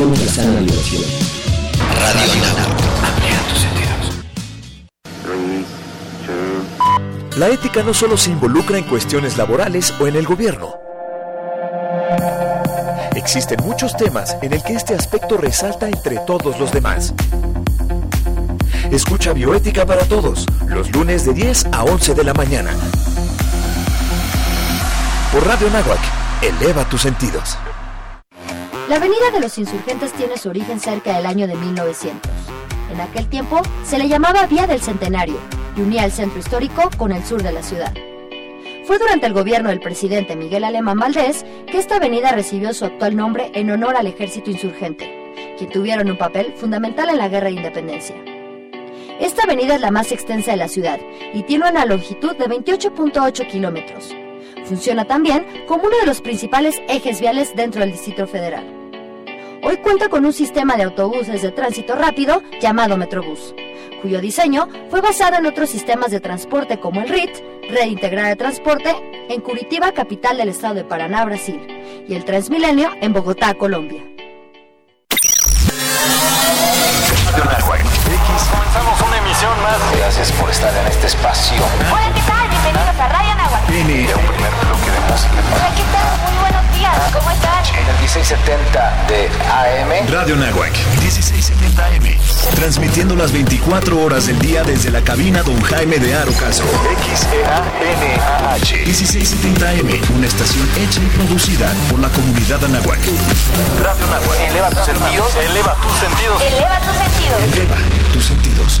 La sana diversión. Radio Nano. Amplía tus sentidos. La ética no solo se involucra en cuestiones laborales o en el gobierno. Existen muchos temas en el que este aspecto resalta entre todos los demás. Escucha Bioética para Todos, los lunes de 10 a 11 de la mañana. Por Radio Nahuac, eleva tus sentidos. La Avenida de los Insurgentes tiene su origen cerca del año de 1900. En aquel tiempo se le llamaba Vía del Centenario y unía el centro histórico con el sur de la ciudad. Fue durante el gobierno del presidente Miguel Alemán Valdés que esta avenida recibió su actual nombre en honor al ejército insurgente, que tuvieron un papel fundamental en la guerra de independencia. Esta avenida es la más extensa de la ciudad y tiene una longitud de 28.8 kilómetros. Funciona también como uno de los principales ejes viales dentro del Distrito Federal. Hoy cuenta con un sistema de autobuses de tránsito rápido llamado Metrobús, cuyo diseño fue basado en otros sistemas de transporte como el RIT, Red Integrada de Transporte, en Curitiba, capital del estado de Paraná, Brasil, y el Transmilenio en Bogotá, Colombia. Comenzamos una emisión más. Gracias por estar en este espacio. Hola, ¿qué tal? Bienvenidos a Radio Nahuatl. Tiene un primer bloque de música. Hola, ¿qué tal? Muy buenos días. ¿Cómo están? En el 1670 de AM. Radio Nahuac, 1670 AM. Transmitiendo las 24 horas del día desde la cabina Don Jaime de Arocaso. XEANAH. 1670 AM. Una estación hecha y producida por la comunidad Anahuac. Radio Nahuac. Eleva tus sentidos. Eleva tus sentidos. Eleva tus sentidos. Eleva tus sentidos.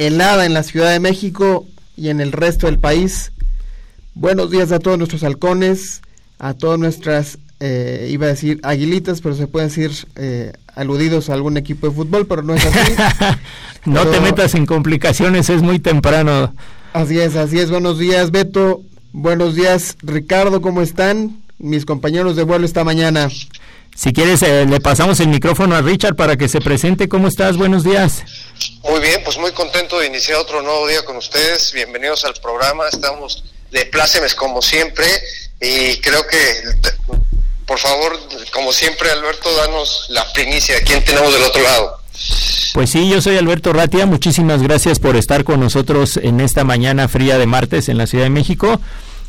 helada en la Ciudad de México y en el resto del país. Buenos días a todos nuestros halcones, a todas nuestras, eh, iba a decir aguilitas, pero se puede decir eh, aludidos a algún equipo de fútbol, pero no es así. no pero, te metas en complicaciones, es muy temprano. Así es, así es. Buenos días, Beto. Buenos días, Ricardo, ¿cómo están? Mis compañeros de vuelo esta mañana. Si quieres, eh, le pasamos el micrófono a Richard para que se presente. ¿Cómo estás? Buenos días. Muy bien, pues muy contento de iniciar otro nuevo día con ustedes. Bienvenidos al programa. Estamos de plácemes como siempre y creo que, por favor, como siempre, Alberto, danos la primicia. ¿Quién tenemos del otro lado? Pues sí, yo soy Alberto Ratia. Muchísimas gracias por estar con nosotros en esta mañana fría de martes en la Ciudad de México.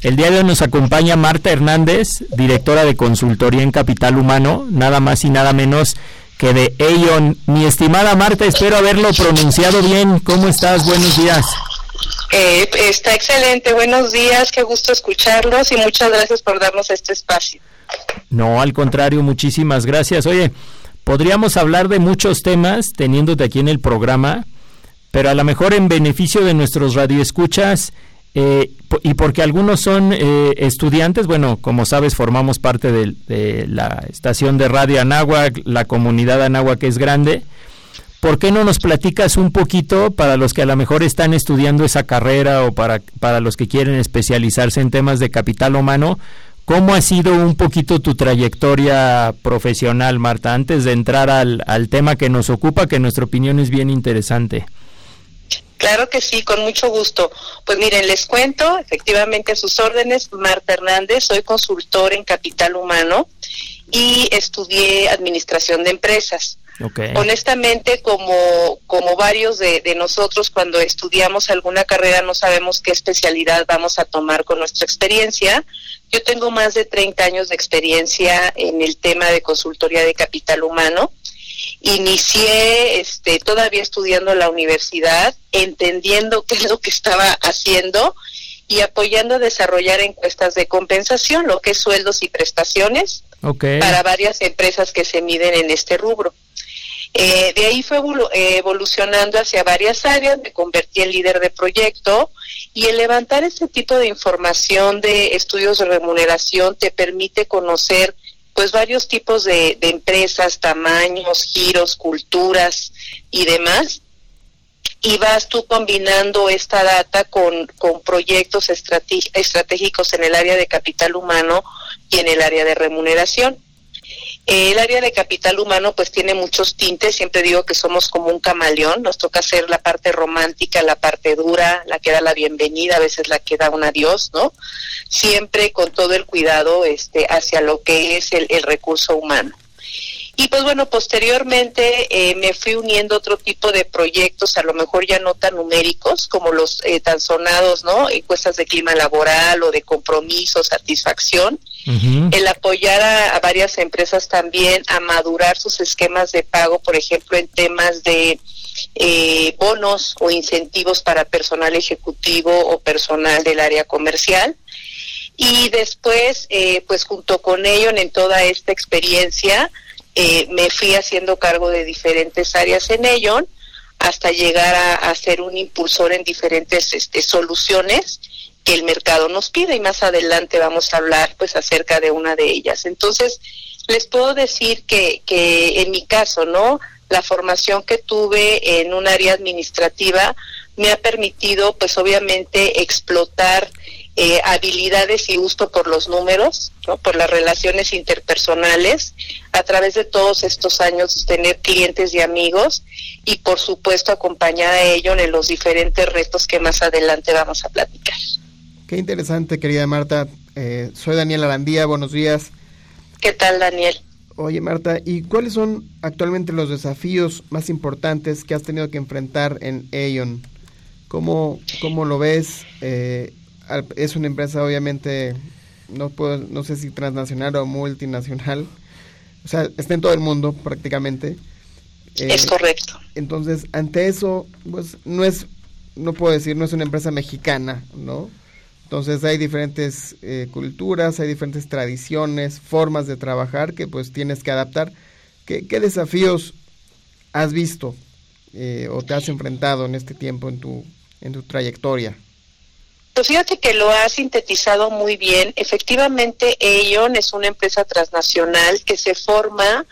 El día de hoy nos acompaña Marta Hernández, directora de consultoría en Capital Humano, nada más y nada menos que de Aeon. Mi estimada Marta, espero haberlo pronunciado bien. ¿Cómo estás? Buenos días. Eh, está excelente, buenos días, qué gusto escucharlos y muchas gracias por darnos este espacio. No, al contrario, muchísimas gracias. Oye, podríamos hablar de muchos temas teniéndote aquí en el programa, pero a lo mejor en beneficio de nuestros radioescuchas, eh, y porque algunos son eh, estudiantes, bueno, como sabes, formamos parte de, la estación de radio Anáhuac, la comunidad Anáhuac es grande. ¿Por qué no nos platicas un poquito para los que a lo mejor están estudiando esa carrera o para, para los que quieren especializarse en temas de capital humano? ¿Cómo ha sido un poquito tu trayectoria profesional, Marta, antes de entrar al, al tema que nos ocupa, que en nuestra opinión es bien interesante? Claro que sí, con mucho gusto. Pues miren, les cuento, efectivamente a sus órdenes, Marta Hernández, soy consultor en capital humano y estudié administración de empresas. Okay. Honestamente, como, como varios de, de, nosotros cuando estudiamos alguna carrera no sabemos qué especialidad vamos a tomar con nuestra experiencia. Yo tengo más de 30 años de experiencia en el tema de consultoría de capital humano inicié este todavía estudiando en la universidad, entendiendo qué es lo que estaba haciendo y apoyando a desarrollar encuestas de compensación, lo que es sueldos y prestaciones okay. para varias empresas que se miden en este rubro. Eh, de ahí fue evolucionando hacia varias áreas, me convertí en líder de proyecto y el levantar este tipo de información de estudios de remuneración te permite conocer pues varios tipos de, de empresas, tamaños, giros, culturas y demás y vas tú combinando esta data con, con proyectos estratégicos en el área de capital humano y en el área de remuneración. El área de capital humano pues tiene muchos tintes, siempre digo que somos como un camaleón, nos toca hacer la parte romántica, la parte dura, la que da la bienvenida, a veces la que da un adiós, ¿no? Siempre con todo el cuidado este, hacia lo que es el, el recurso humano. Y pues bueno, posteriormente eh, me fui uniendo a otro tipo de proyectos, a lo mejor ya no tan numéricos como los eh, tan sonados, ¿no? Encuestas de clima laboral o de compromiso, satisfacción. El apoyar a, varias empresas también a madurar sus esquemas de pago, por ejemplo, en temas de eh, bonos o incentivos para personal ejecutivo o personal del área comercial. Y después, pues junto con ello, en toda esta experiencia, eh, me fui haciendo cargo de diferentes áreas en ello hasta llegar a, ser un impulsor en diferentes este, soluciones que el mercado nos pide y más adelante vamos a hablar pues acerca de una de ellas. Entonces, les puedo decir que, que en mi caso, ¿no? La formación que tuve en un área administrativa me ha permitido pues obviamente explotar eh, habilidades y gusto por los números, ¿no? por las relaciones interpersonales, a través de todos estos años tener clientes y amigos y por supuesto acompañar a ellos en los diferentes retos que más adelante vamos a platicar. Qué interesante, querida Marta. Eh, soy Daniel Arandía, buenos días. ¿Qué tal, Daniel? Oye, Marta, ¿y cuáles son actualmente los desafíos más importantes que has tenido que enfrentar en Aeon? ¿Cómo, cómo lo ves? Eh, es una empresa obviamente, no, puedo, no sé si transnacional o multinacional, o sea, está en todo el mundo prácticamente. es correcto. Entonces, ante eso, pues no es, no puedo decir, no es una empresa mexicana, ¿no? Entonces hay diferentes eh, culturas, hay diferentes tradiciones, formas de trabajar que pues tienes que adaptar. ¿Qué, qué desafíos has visto eh, o te has enfrentado en este tiempo en tu, en tu trayectoria? Pues fíjate que lo ha sintetizado muy bien. Efectivamente, Aeon es una empresa transnacional que se forma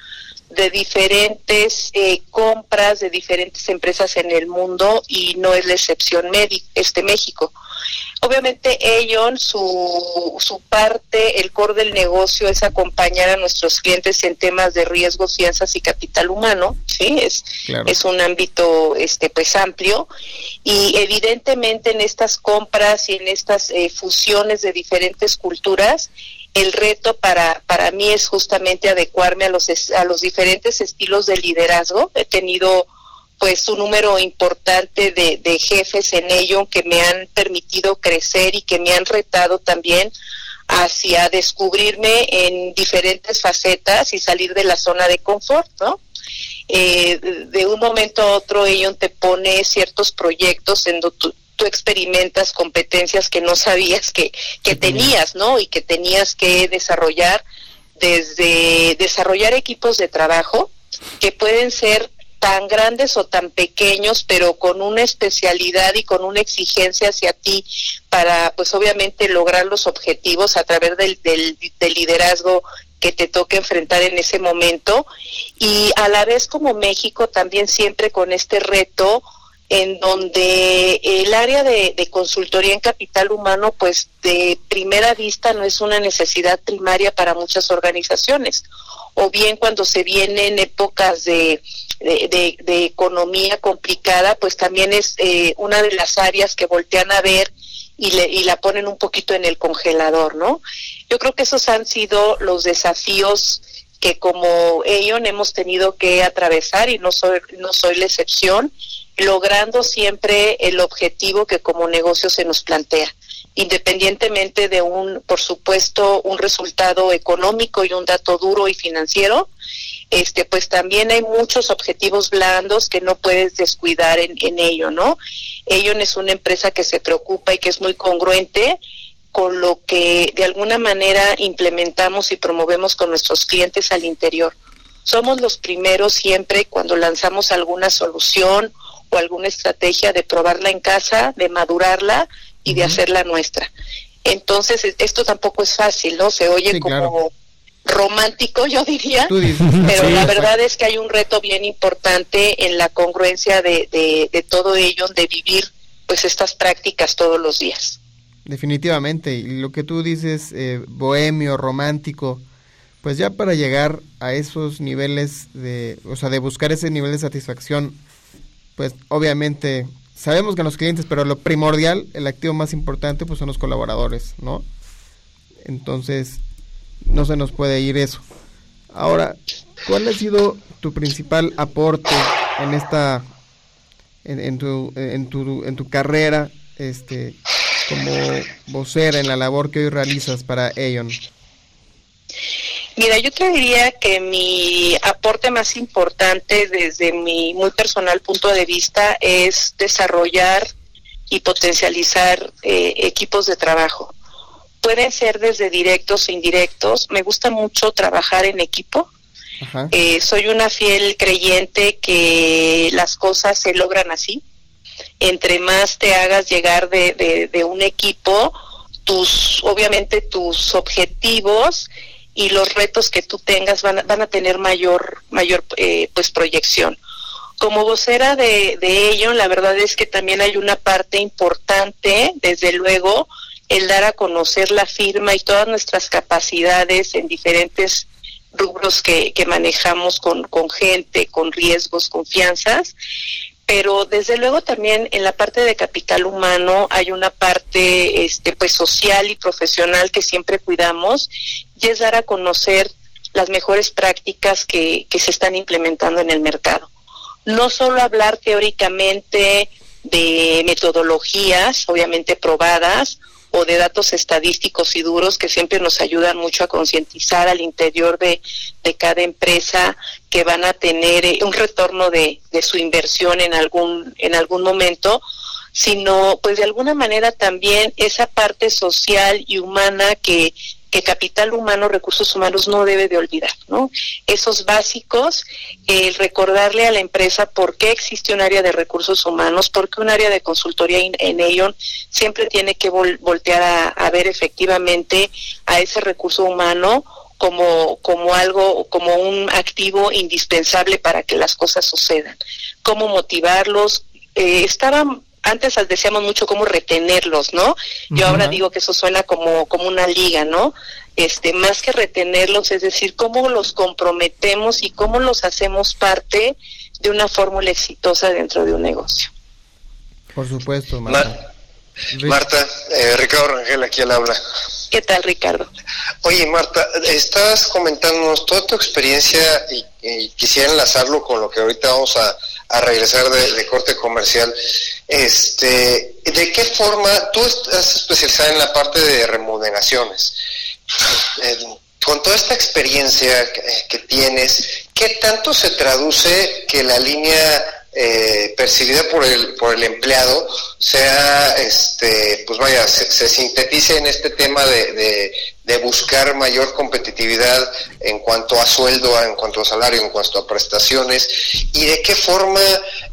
de diferentes eh, compras de diferentes empresas en el mundo y no es la excepción este México. Obviamente ellos, su, su parte, el core del negocio es acompañar a nuestros clientes en temas de riesgos, fianzas y capital humano, sí, es, es un ámbito este pues amplio. Y evidentemente en estas compras y en estas eh, fusiones de diferentes culturas el reto para, para mí es justamente adecuarme a los, a los diferentes estilos de liderazgo. He tenido pues un número importante de, de jefes en ello que me han permitido crecer y que me han retado también hacia descubrirme en diferentes facetas y salir de la zona de confort, ¿no? Eh, de un momento a otro ello te pone ciertos proyectos en donde tú, tú experimentas competencias que no sabías que, que tenías, ¿no? Y que tenías que desarrollar desde desarrollar equipos de trabajo que pueden ser tan grandes o tan pequeños, pero con una especialidad y con una exigencia hacia ti para, pues obviamente, lograr los objetivos a través del, del, liderazgo que te toque enfrentar en ese momento. Y a la vez como México también siempre con este reto en donde el área de, consultoría en capital humano, pues de primera vista no es una necesidad primaria para muchas organizaciones, o bien cuando se vienen épocas de, de, economía complicada, pues también es eh, una de las áreas que voltean a ver y, le, y la ponen un poquito en el congelador, ¿no? Yo creo que esos han sido los desafíos que como ellos hemos tenido que atravesar y no soy, no soy la excepción logrando siempre el objetivo que como negocio se nos plantea, independientemente de un, por supuesto, un resultado económico y un dato duro y financiero, este, pues también hay muchos objetivos blandos que no puedes descuidar en, en ello, ¿no? Ello es una empresa que se preocupa y que es muy congruente con lo que de alguna manera implementamos y promovemos con nuestros clientes al interior. Somos los primeros siempre cuando lanzamos alguna solución o alguna estrategia de probarla en casa, de madurarla y de hacerla nuestra. Entonces, esto tampoco es fácil, ¿no? Se oye como romántico, yo diría, pero Sí, la verdad es que hay un reto bien importante en la congruencia de, de, de todo ello, de vivir pues estas prácticas todos los días. Definitivamente, y lo que tú dices, eh, bohemio, romántico, pues ya para llegar a esos niveles de, o sea, de buscar ese nivel de satisfacción, pues obviamente sabemos que los clientes, pero lo primordial, el activo más importante, pues son los colaboradores, ¿no? Entonces, no se nos puede ir eso. Ahora, ¿cuál ha sido tu principal aporte en esta, en, en tu, en tu, en tu carrera, este, como vocera en la labor que hoy realizas para Aeon? Mira, yo te diría que mi aporte más importante desde mi muy personal punto de vista es desarrollar y potencializar eh, equipos de trabajo. Pueden ser desde directos e indirectos. Me gusta mucho trabajar en equipo. Eh, soy una fiel creyente que las cosas se logran así. Entre más te hagas llegar de, de- de un equipo, tus, obviamente tus objetivos y los retos que tú tengas van a, van a tener mayor, mayor eh, pues proyección. Como vocera de, de ello, la verdad es que también hay una parte importante, desde luego, el dar a conocer la firma y todas nuestras capacidades en diferentes rubros que, que manejamos con, con gente, con riesgos, confianzas, pero desde luego también en la parte de capital humano hay una parte este pues social y profesional que siempre cuidamos y es dar a conocer las mejores prácticas que, que se están implementando en el mercado. No solo hablar teóricamente de metodologías, obviamente probadas, o de datos estadísticos y duros que siempre nos ayudan mucho a concientizar al interior de, de cada empresa que van a tener eh, un retorno de, de su inversión en algún, en algún momento, sino pues de alguna manera también esa parte social y humana que, que capital humano, recursos humanos no debe de olvidar, ¿no? Esos básicos, el recordarle a la empresa por qué existe un área de recursos humanos, por qué un área de consultoría en, Aon siempre tiene que vol- voltear a, a ver efectivamente a ese recurso humano como, como algo, como un activo indispensable para que las cosas sucedan. Cómo motivarlos. Eh, estaban antes decíamos mucho cómo retenerlos, ¿no? Yo ahora digo que eso suena como, como una liga, ¿no? Este, más que retenerlos, es decir, cómo los comprometemos y cómo los hacemos parte de una fórmula exitosa dentro de un negocio. Por supuesto, Ma- Marta. Marta, eh, Ricardo Rangel aquí al habla. ¿Qué tal, Ricardo? Oye, Marta, estás comentándonos toda tu experiencia y, y quisiera enlazarlo con lo que ahorita vamos a, a regresar de, de corte comercial. Este, ¿De qué forma tú estás especializada en la parte de remuneraciones? Eh, con toda esta experiencia que, que tienes, ¿qué tanto se traduce que la línea eh, percibida por el por el empleado sea este pues vaya se, sintetice en este tema de, de buscar mayor competitividad en cuanto a sueldo en cuanto a salario en cuanto a prestaciones y de qué forma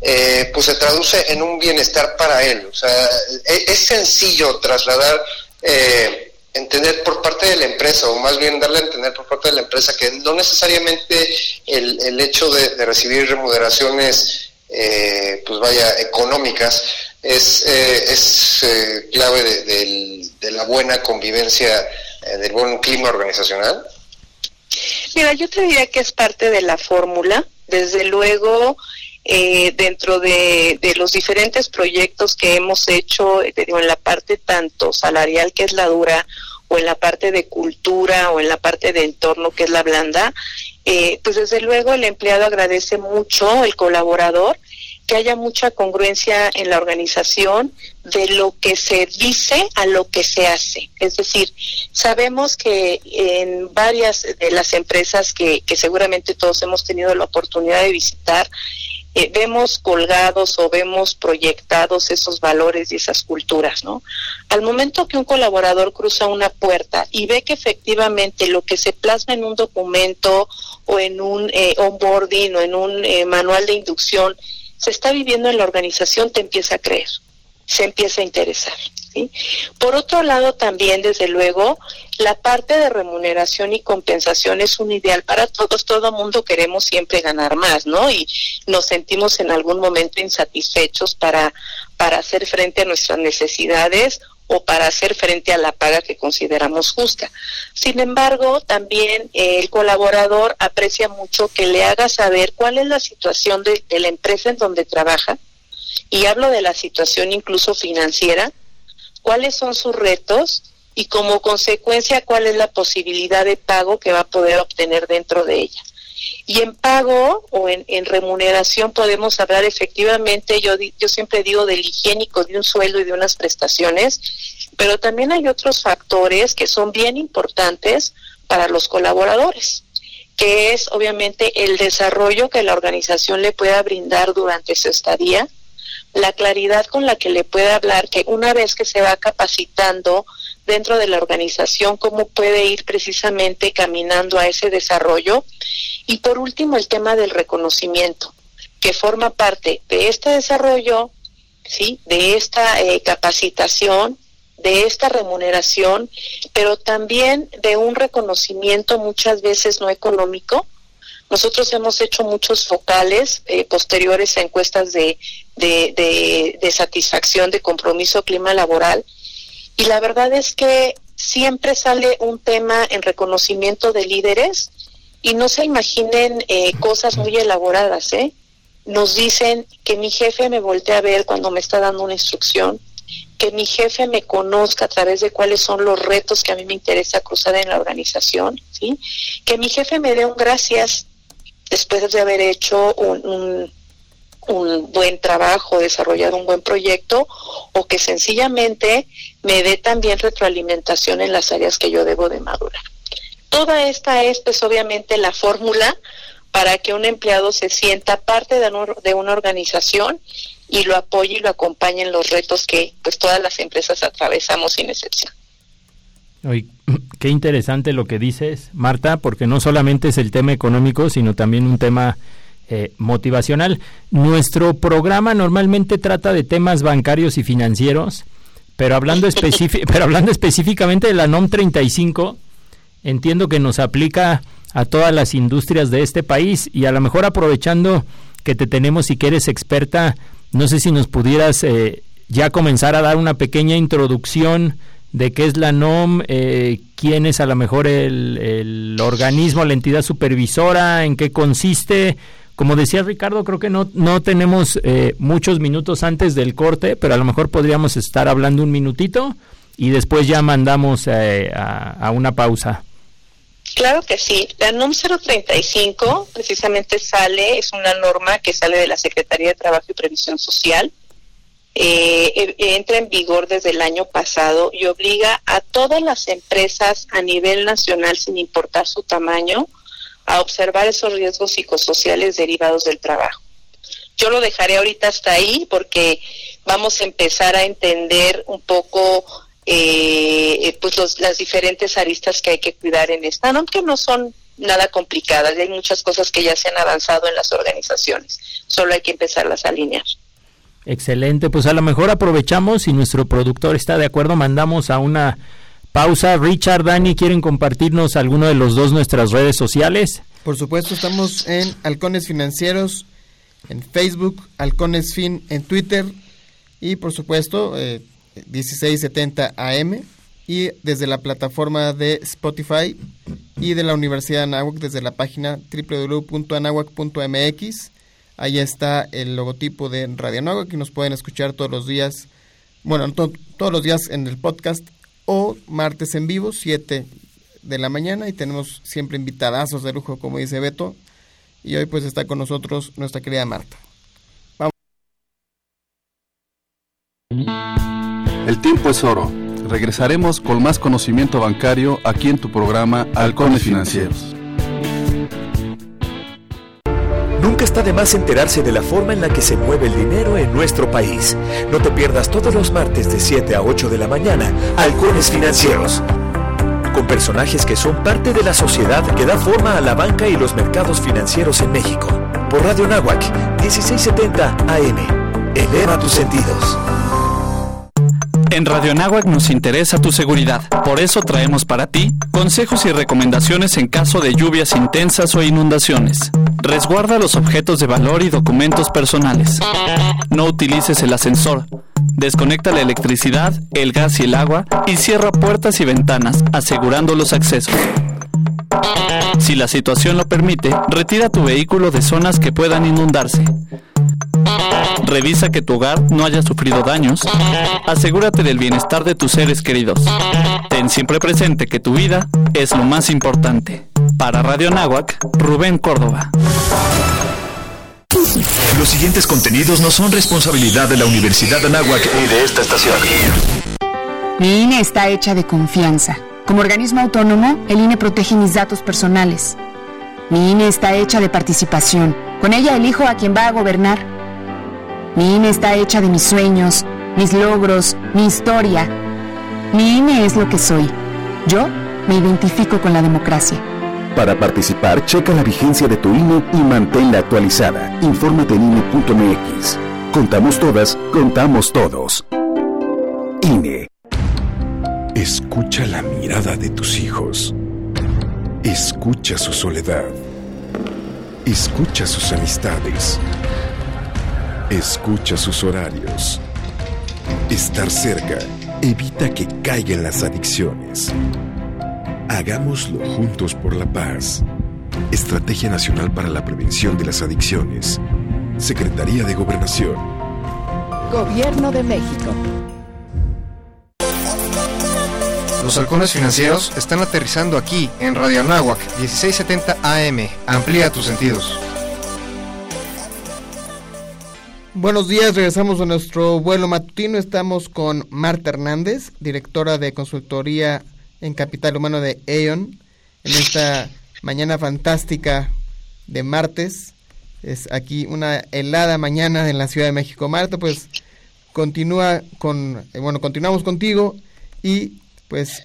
eh, pues se traduce en un bienestar para él o sea es, es sencillo trasladar eh, entender por parte de la empresa, o más bien darle a entender por parte de la empresa que no necesariamente el, hecho de, recibir remuneraciones, eh, pues vaya, económicas, es, eh, es eh, clave de la buena convivencia, eh, del buen clima organizacional. Mira, yo te diría que es parte de la fórmula. Desde luego, eh, dentro de, los diferentes proyectos que hemos hecho, eh, digo, en la parte tanto salarial, que es la dura, o en la parte de cultura, o en la parte de entorno, que es la blanda, eh, pues desde luego el empleado agradece mucho, el colaborador, que haya mucha congruencia en la organización de lo que se dice a lo que se hace. Es decir, sabemos que en varias de las empresas que, que seguramente todos hemos tenido la oportunidad de visitar, eh, vemos colgados o vemos proyectados esos valores y esas culturas, ¿no? Al momento que un colaborador cruza una puerta y ve que efectivamente lo que se plasma en un documento o en un eh, onboarding o en un eh, manual de inducción se está viviendo en la organización, te empieza a creer, se empieza a interesar. Por otro lado, también, desde luego, la parte de remuneración y compensación es un ideal para todos. Todo mundo queremos siempre ganar más, ¿no? Y nos sentimos en algún momento insatisfechos para, para hacer frente a nuestras necesidades o para hacer frente a la paga que consideramos justa. Sin embargo, también eh, el colaborador aprecia mucho que le haga saber cuál es la situación de, de la empresa en donde trabaja, y hablo de la situación incluso financiera, cuáles son sus retos y como consecuencia cuál es la posibilidad de pago que va a poder obtener dentro de ella. Y en pago o en, remuneración podemos hablar efectivamente, yo, yo siempre digo del higiénico, de un sueldo y de unas prestaciones, pero también hay otros factores que son bien importantes para los colaboradores, que es obviamente el desarrollo que la organización le pueda brindar durante su estadía, la claridad con la que le puede hablar, que una vez que se va capacitando dentro de la organización, cómo puede ir precisamente caminando a ese desarrollo. Y por último, el tema del reconocimiento, que forma parte de este desarrollo, ¿sí? de esta eh, capacitación, de esta remuneración, pero también de un reconocimiento muchas veces no económico, nosotros hemos hecho muchos focales eh, posteriores a encuestas de, de, de, satisfacción, de compromiso clima laboral, y la verdad es que siempre sale un tema en reconocimiento de líderes y no se imaginen eh, cosas muy elaboradas, ¿eh? Nos dicen que mi jefe me voltee a ver cuando me está dando una instrucción, que mi jefe me conozca a través de cuáles son los retos que a mí me interesa cruzar en la organización, ¿sí? Que mi jefe me dé un gracias después de haber hecho un, un, buen trabajo, desarrollado un buen proyecto, o que sencillamente me dé también retroalimentación en las áreas que yo debo de madurar. Toda esta es, pues, obviamente, la fórmula para que un empleado se sienta parte de, una organización y lo apoye y lo acompañe en los retos que pues todas las empresas atravesamos sin excepción. Oye, qué interesante lo que dices, Marta, porque no solamente es el tema económico, sino también un tema eh, motivacional. Nuestro programa normalmente trata de temas bancarios y financieros, pero hablando, pero hablando específicamente de la NOM 35, entiendo que nos aplica a todas las industrias de este país y a lo mejor aprovechando que te tenemos y que eres experta, no sé si nos pudieras eh, ya comenzar a dar una pequeña introducción de qué es la NOM, eh, quién es a lo mejor el, el, organismo, la entidad supervisora, en qué consiste. Como decía Ricardo, creo que no, no tenemos eh, muchos minutos antes del corte, pero a lo mejor podríamos estar hablando un minutito y después ya mandamos eh, a, a una pausa. Claro que sí. La NOM 035 precisamente sale, es una norma que sale de la Secretaría de Trabajo y Previsión Social eh, entra en vigor desde el año pasado y obliga a todas las empresas a nivel nacional, sin importar su tamaño, a observar esos riesgos psicosociales derivados del trabajo. Yo lo dejaré ahorita hasta ahí porque vamos a empezar a entender un poco eh, pues las diferentes aristas que hay que cuidar en esta, aunque no son nada complicadas, hay muchas cosas que ya se han avanzado en las organizaciones, solo hay que empezarlas a alinear. Excelente, pues a lo mejor aprovechamos y nuestro productor está de acuerdo, mandamos a una pausa. Richard, Dani, ¿quieren compartirnos alguno de los dos nuestras redes sociales? Por supuesto, estamos en Halcones Financieros, en Facebook, Halcones Fin en Twitter y por supuesto eh, 1670 AM y desde la plataforma de Spotify y de la Universidad de Anáhuac desde la página www.anahuac.mx Ahí está el logotipo de Radio Nueva que nos pueden escuchar todos los días, bueno, todos los días en el podcast o martes en vivo, 7 de la mañana y tenemos siempre invitadazos de lujo, como dice Beto. Y hoy pues está con nosotros nuestra querida Marta. Vamos. El tiempo es oro. Regresaremos con más conocimiento bancario aquí en tu programa Halcones Financieros. Nunca está de más enterarse de la forma en la que se mueve el dinero en nuestro país. No te pierdas todos los martes de 7 a 8 de la mañana Halcones Financieros. Con personajes que son parte de la sociedad que da forma a la banca y los mercados financieros en México. Por Radio Nahuac, 1670 AM. Eleva tus sentidos. En Radio Anáhuac nos interesa tu seguridad. Por eso traemos para ti consejos y recomendaciones en caso de lluvias intensas o inundaciones. Resguarda los objetos de valor y documentos personales. No utilices el ascensor. Desconecta la electricidad, el gas y el agua y cierra puertas y ventanas, asegurando los accesos. Si la situación lo permite, retira tu vehículo de zonas que puedan inundarse. Revisa que tu hogar no haya sufrido daños. Asegúrate del bienestar de tus seres queridos. Ten siempre presente que tu vida es lo más importante. Para Radio Náhuac, Rubén Córdoba. Los siguientes contenidos no son responsabilidad de la Universidad de Anáhuac ni de esta estación. Mi INE está hecha de confianza. Como organismo autónomo, el INE protege mis datos personales. Mi INE está hecha de participación. Con ella elijo a quien va a gobernar. Mi INE está hecha de mis sueños, mis logros, mi historia. Mi INE es lo que soy. Yo me identifico con la democracia. Para participar, checa la vigencia de tu INE y manténla actualizada. Infórmate en INE.mx. Contamos todas, contamos todos. INE. Escucha la mirada de tus hijos. Escucha su soledad. Escucha sus amistades. Escucha sus horarios. Estar cerca evita que caigan las adicciones. Hagámoslo juntos por la paz. Estrategia Nacional para la Prevención de las Adicciones. Secretaría de Gobernación. Gobierno de México. Los halcones financieros están aterrizando aquí en Radio Anáhuac 1670 AM. Amplía tus sentidos. Buenos días, regresamos a nuestro vuelo matutino. Estamos con Marta Hernández, directora de consultoría en Capital Humano de Aeon, en esta mañana fantástica de martes. Es aquí una helada mañana en la Ciudad de México. Marta, pues continúa con, eh, bueno, continuamos contigo y pues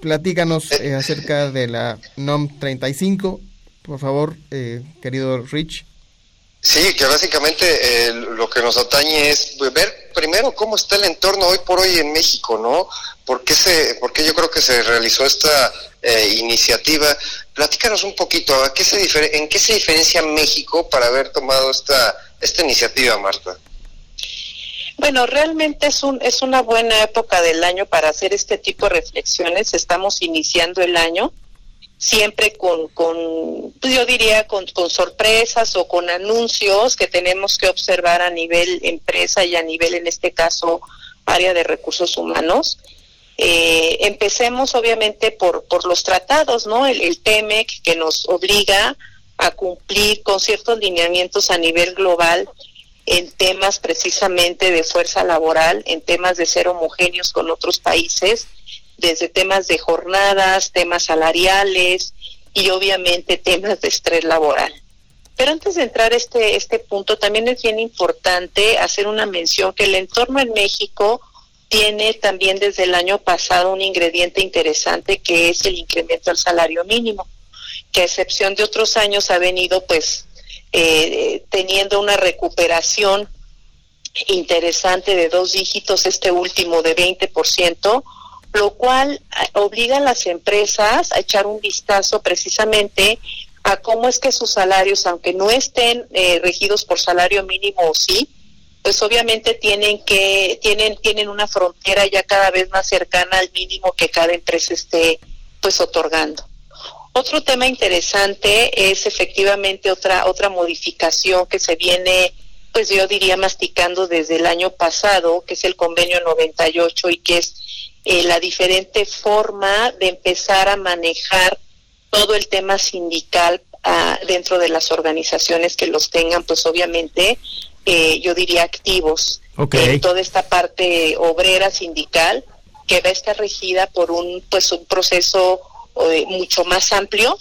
platícanos eh, acerca de la NOM 35, por favor, eh, querido Rich. Sí, que básicamente eh, lo que nos atañe es ver primero cómo está el entorno hoy por hoy en México, ¿no? ¿Por qué, se, por qué yo creo que se realizó esta eh, iniciativa? Platícanos un poquito, ¿a qué se ¿en qué se diferencia México para haber tomado esta, esta iniciativa, Marta? Bueno, realmente es, un, es una buena época del año para hacer este tipo de reflexiones. Estamos iniciando el año siempre con, con pues yo diría, con, con, sorpresas o con anuncios que tenemos que observar a nivel empresa y a nivel, en este caso, área de recursos humanos. Eh, empecemos obviamente por, por los tratados, ¿no? El, el TEMEC que nos obliga a cumplir con ciertos lineamientos a nivel global en temas precisamente de fuerza laboral, en temas de ser homogéneos con otros países, desde temas de jornadas, temas salariales y obviamente temas de estrés laboral. Pero antes de entrar a este, este punto, también es bien importante hacer una mención que el entorno en México tiene también desde el año pasado un ingrediente interesante que es el incremento al salario mínimo, que a excepción de otros años ha venido pues eh, teniendo una recuperación interesante de dos dígitos, este último de 20%, lo cual eh, obliga a las empresas a echar un vistazo precisamente a cómo es que sus salarios, aunque no estén eh, regidos por salario mínimo o sí, pues obviamente tienen que tienen tienen una frontera ya cada vez más cercana al mínimo que cada empresa esté pues otorgando. Otro tema interesante es efectivamente otra otra modificación que se viene pues yo diría masticando desde el año pasado, que es el convenio 98 y que es eh, la diferente forma de empezar a manejar todo el tema sindical ah, dentro de las organizaciones que los tengan, pues obviamente, eh, yo diría activos. En toda esta parte obrera sindical que va a estar regida por un pues un proceso eh, mucho más amplio,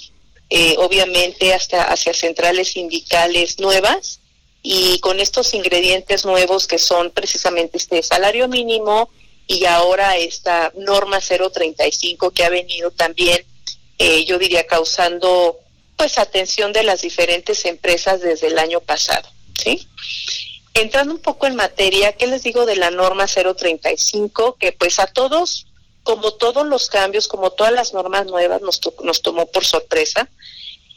obviamente hasta hacia centrales sindicales nuevas. Y con estos ingredientes nuevos que son precisamente este salario mínimo, y ahora esta norma 035 que ha venido también, eh, yo diría, causando pues atención de las diferentes empresas desde el año pasado, ¿sí? entrando un poco en materia, ¿qué les digo de la norma 035? Que pues a todos, como todos los cambios, como todas las normas nuevas, nos, nos tomó por sorpresa.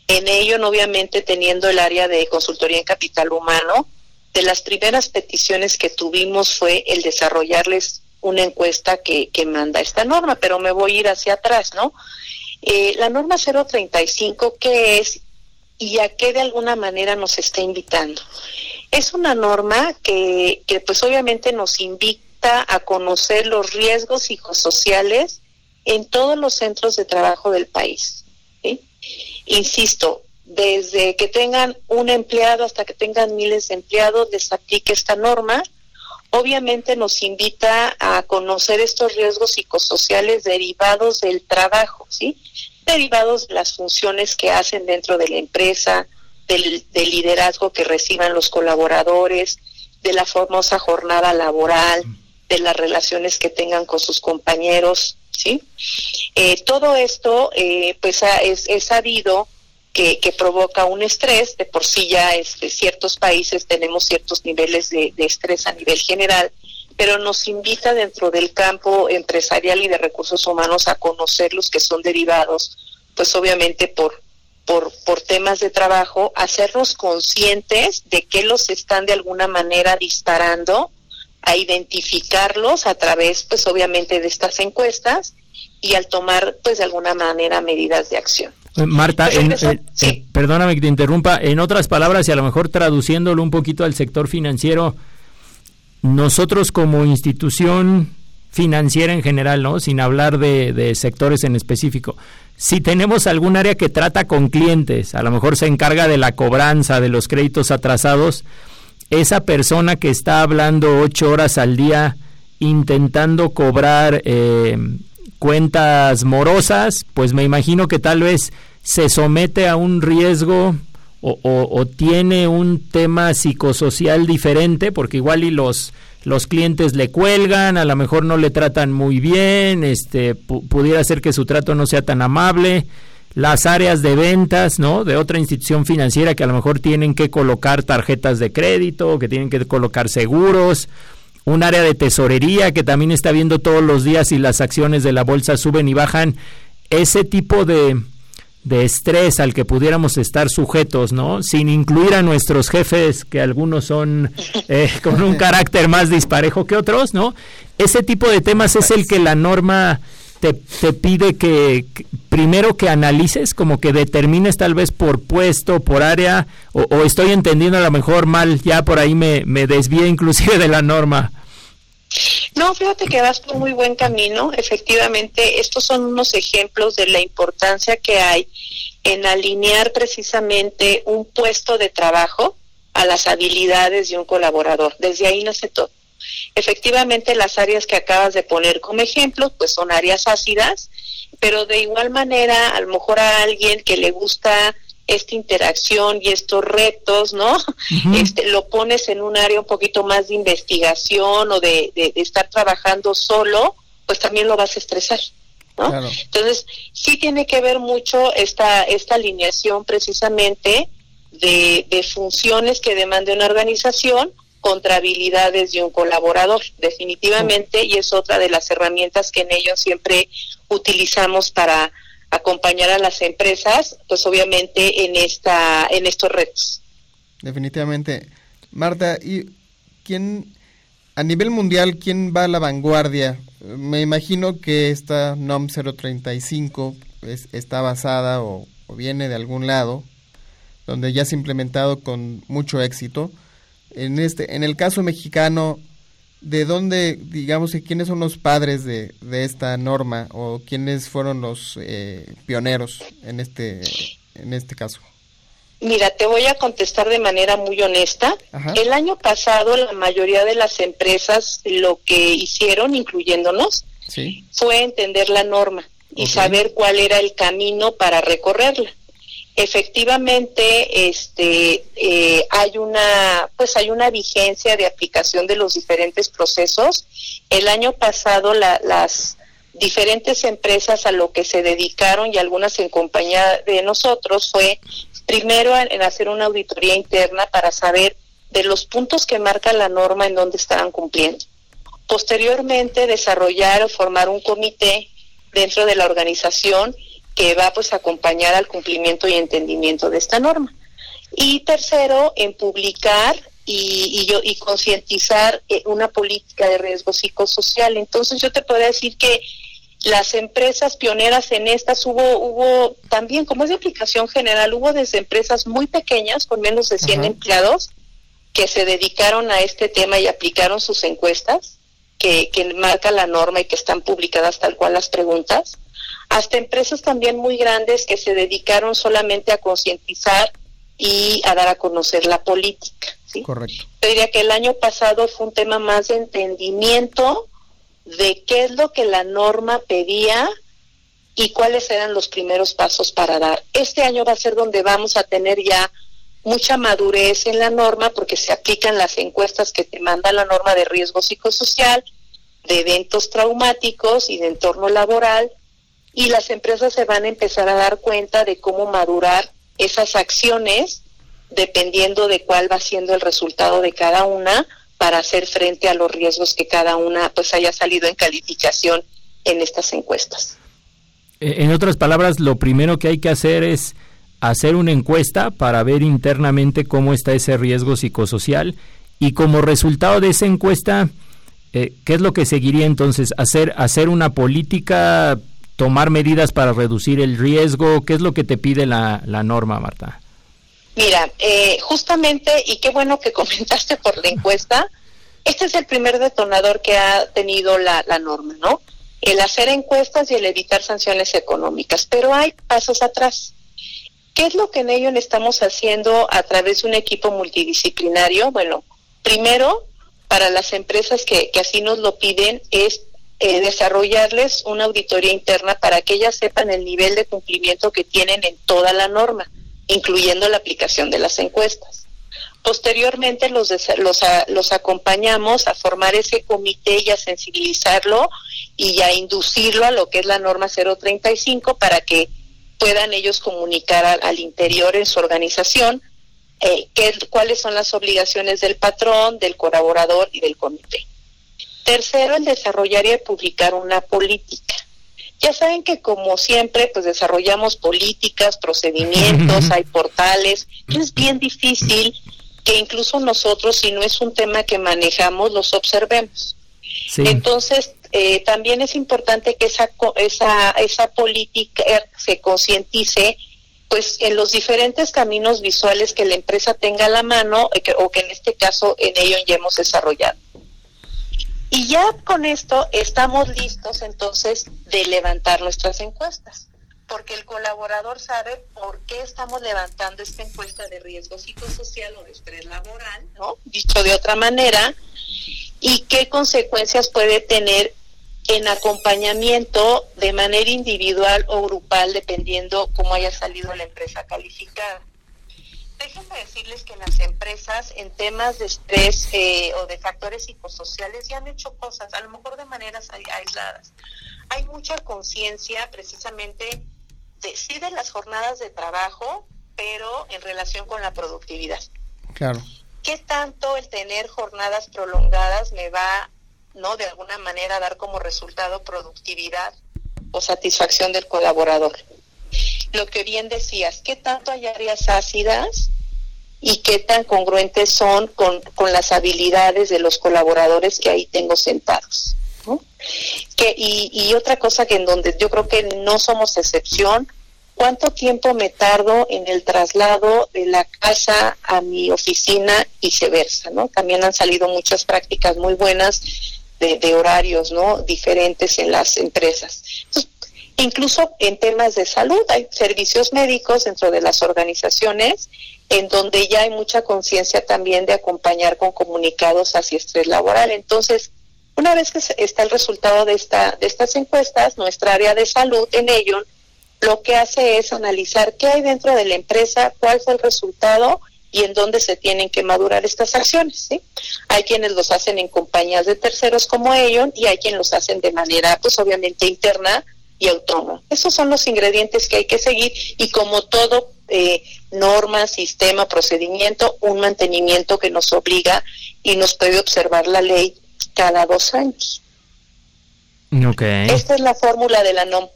En ello, obviamente, teniendo el área de consultoría en capital humano, de las primeras peticiones que tuvimos fue el desarrollarles una encuesta que, que manda esta norma, pero me voy a ir hacia atrás, ¿no? Eh, la norma 035, ¿qué es y a qué de alguna manera nos está invitando? Es una norma que, que pues obviamente nos invita a conocer los riesgos psicosociales en todos los centros de trabajo del país. Insisto, desde que tengan un empleado hasta que tengan miles de empleados, les aplique esta norma. Obviamente nos invita a conocer estos riesgos psicosociales derivados del trabajo, ¿sí? Derivados de las funciones que hacen dentro de la empresa, del, liderazgo que reciban los colaboradores, de la famosa jornada laboral, de las relaciones que tengan con sus compañeros, ¿sí? Eh, todo esto, eh, pues, ha, es, es sabido que, provoca un estrés. De por sí ya este, ciertos países tenemos ciertos niveles de, de, estrés a nivel general, pero nos invita dentro del campo empresarial y de recursos humanos a conocer los que son derivados, pues obviamente por, por, por temas de trabajo, hacernos conscientes de que los están de alguna manera disparando, a identificarlos a través, pues obviamente, de estas encuestas y al tomar, pues de alguna manera, medidas de acción. Marta, en, eh, eh, perdóname que te interrumpa, en otras palabras y a lo mejor traduciéndolo un poquito al sector financiero, nosotros como institución financiera en general, ¿no? Sin hablar de, de, sectores en específico. Si tenemos algún área que trata con clientes, a lo mejor se encarga de la cobranza de los créditos atrasados, esa persona que está hablando ocho horas al día intentando cobrar eh, cuentas morosas, pues me imagino que tal vez se somete a un riesgo o, tiene un tema psicosocial diferente, porque igual y los, los clientes le cuelgan, a lo mejor no le tratan muy bien, este, pudiera ser que su trato no sea tan amable las áreas de ventas, ¿no? De otra institución financiera que a lo mejor tienen que colocar tarjetas de crédito, que tienen que colocar seguros, un área de tesorería que también está viendo todos los días si las acciones de la bolsa suben y bajan, ese tipo de, de estrés al que pudiéramos estar sujetos, ¿no? Sin incluir a nuestros jefes, que algunos son eh, con un carácter más disparejo que otros, ¿no? Ese tipo de temas es el que la norma te, te pide que, primero que analices, como que determines tal vez por puesto, por área, o, o estoy entendiendo a lo mejor mal, ya por ahí me, me desvié inclusive de la norma. No, fíjate que vas por muy buen camino. Efectivamente, estos son unos ejemplos de la importancia que hay en alinear precisamente un puesto de trabajo a las habilidades de un colaborador. Desde ahí nace todo. Efectivamente, las áreas que acabas de poner como ejemplo, pues son áreas ácidas, pero de igual manera, a lo mejor a alguien que le gusta esta interacción y estos retos, ¿no? Uh -huh. Este, lo pones en un área un poquito más de investigación o de, de, de estar trabajando solo, pues también lo vas a estresar. ¿no? Claro. Entonces, sí tiene que ver mucho esta, esta alineación precisamente de, de funciones que demande una organización contra habilidades de un colaborador, definitivamente, y es otra de las herramientas que en ellos siempre utilizamos para acompañar a las empresas, pues obviamente en esta, en estos retos. Definitivamente. Marta, ¿y quién, a nivel mundial, quién va a la vanguardia? Me imagino que esta NOM 035 es, está basada o, o viene de algún lado, donde ya se ha implementado con mucho éxito en este en el caso mexicano de dónde digamos que quiénes son los padres de, de esta norma o quiénes fueron los eh, pioneros en este en este caso Mira, te voy a contestar de manera muy honesta. Ajá. El año pasado la mayoría de las empresas lo que hicieron, incluyéndonos, ¿Sí? fue entender la norma y okay. saber cuál era el camino para recorrerla efectivamente este eh, hay una pues hay una vigencia de aplicación de los diferentes procesos el año pasado la, las diferentes empresas a lo que se dedicaron y algunas en compañía de nosotros fue primero en, hacer una auditoría interna para saber de los puntos que marca la norma en donde estaban cumpliendo. Posteriormente, desarrollar o formar un comité dentro de la organización que va pues a acompañar al cumplimiento y entendimiento de esta norma. Y tercero, en publicar y, y, yo, y concientizar eh, una política de riesgo psicosocial. Entonces yo te puedo decir que las empresas pioneras en estas hubo, hubo también, como es de aplicación general, hubo desde empresas muy pequeñas con menos de 100 empleados que se dedicaron a este tema y aplicaron sus encuestas que, que marca la norma y que están publicadas tal cual las preguntas, hasta empresas también muy grandes que se dedicaron solamente a concientizar y a dar a conocer la política. ¿sí? Correcto. Yo diría que el año pasado fue un tema más de entendimiento de qué es lo que la norma pedía y cuáles eran los primeros pasos para dar. Este año va a ser donde vamos a tener ya mucha madurez en la norma porque se aplican las encuestas que te manda la norma de riesgo psicosocial, de eventos traumáticos y de entorno laboral y las empresas se van a empezar a dar cuenta de cómo madurar esas acciones dependiendo de cuál va siendo el resultado de cada una para hacer frente a los riesgos que cada una pues haya salido en calificación en estas encuestas. En otras palabras, lo primero que hay que hacer es hacer una encuesta para ver internamente cómo está ese riesgo psicosocial y como resultado de esa encuesta, eh, ¿qué es lo que seguiría entonces? ¿Hacer, hacer una política, tomar medidas para reducir el riesgo? ¿Qué es lo que te pide la, la norma, Marta? Mira, eh, justamente, y qué bueno que comentaste por la encuesta, este es el primer detonador que ha tenido la, la norma, ¿no? El hacer encuestas y el evitar sanciones económicas, pero hay pasos atrás. ¿Qué es lo que en ello estamos haciendo a través de un equipo multidisciplinario? Bueno, primero, para las empresas que, que así nos lo piden, es eh, desarrollarles una auditoría interna para que ellas sepan el nivel de cumplimiento que tienen en toda la norma, incluyendo la aplicación de las encuestas. Posteriormente los, los, los acompañamos a formar ese comité y a sensibilizarlo y a inducirlo a lo que es la norma 035 para que puedan ellos comunicar al, al interior en su organización eh, qué, cuáles son las obligaciones del patrón, del colaborador y del comité. Tercero, el desarrollar y publicar una política. Ya saben que como siempre, pues desarrollamos políticas, procedimientos, hay portales, es bien difícil que incluso nosotros, si no es un tema que manejamos, los observemos. Sí. Entonces, eh, también es importante que esa, esa, esa política se concientice pues en los diferentes caminos visuales que la empresa tenga a la mano o que en este caso en ello ya hemos desarrollado. Y ya con esto estamos listos entonces de levantar nuestras encuestas, porque el colaborador sabe por qué estamos levantando esta encuesta de riesgo psicosocial o de estrés laboral, ¿no? Dicho de otra manera, y qué consecuencias puede tener en acompañamiento de manera individual o grupal, dependiendo cómo haya salido la empresa calificada. Déjenme decirles que las empresas en temas de estrés eh, o de factores psicosociales ya han hecho cosas, a lo mejor de maneras aisladas. Hay mucha conciencia precisamente de sí de las jornadas de trabajo, pero en relación con la productividad. Claro. ¿Qué tanto el tener jornadas prolongadas me va no de alguna manera dar como resultado productividad o satisfacción del colaborador. Lo que bien decías, ¿qué tanto hay áreas ácidas y qué tan congruentes son con, con las habilidades de los colaboradores que ahí tengo sentados? Que, y, otra cosa que en donde yo creo que no somos excepción, ¿cuánto tiempo me tardo en el traslado de la casa a mi oficina y viceversa? ¿no? También han salido muchas prácticas muy buenas de, de, horarios no diferentes en las empresas. Entonces, incluso en temas de salud hay servicios médicos dentro de las organizaciones en donde ya hay mucha conciencia también de acompañar con comunicados hacia estrés laboral. Entonces, una vez que está el resultado de esta de estas encuestas, nuestra área de salud en ello lo que hace es analizar qué hay dentro de la empresa, cuál fue el resultado y en dónde se tienen que madurar estas acciones. ¿sí? Hay quienes los hacen en compañías de terceros como ellos y hay quienes los hacen de manera, pues obviamente interna y autónoma. Esos son los ingredientes que hay que seguir y como todo eh, norma, sistema, procedimiento, un mantenimiento que nos obliga y nos puede observar la ley cada dos años. Okay. Esta es la fórmula de la NOM.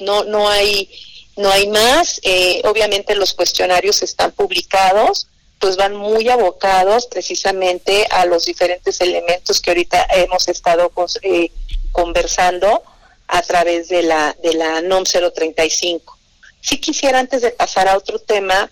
No, no hay, no hay más. Eh, obviamente los cuestionarios están publicados, pues van muy abocados precisamente a los diferentes elementos que ahorita hemos estado eh, conversando a través de la de la NOM 035. Si quisiera antes de pasar a otro tema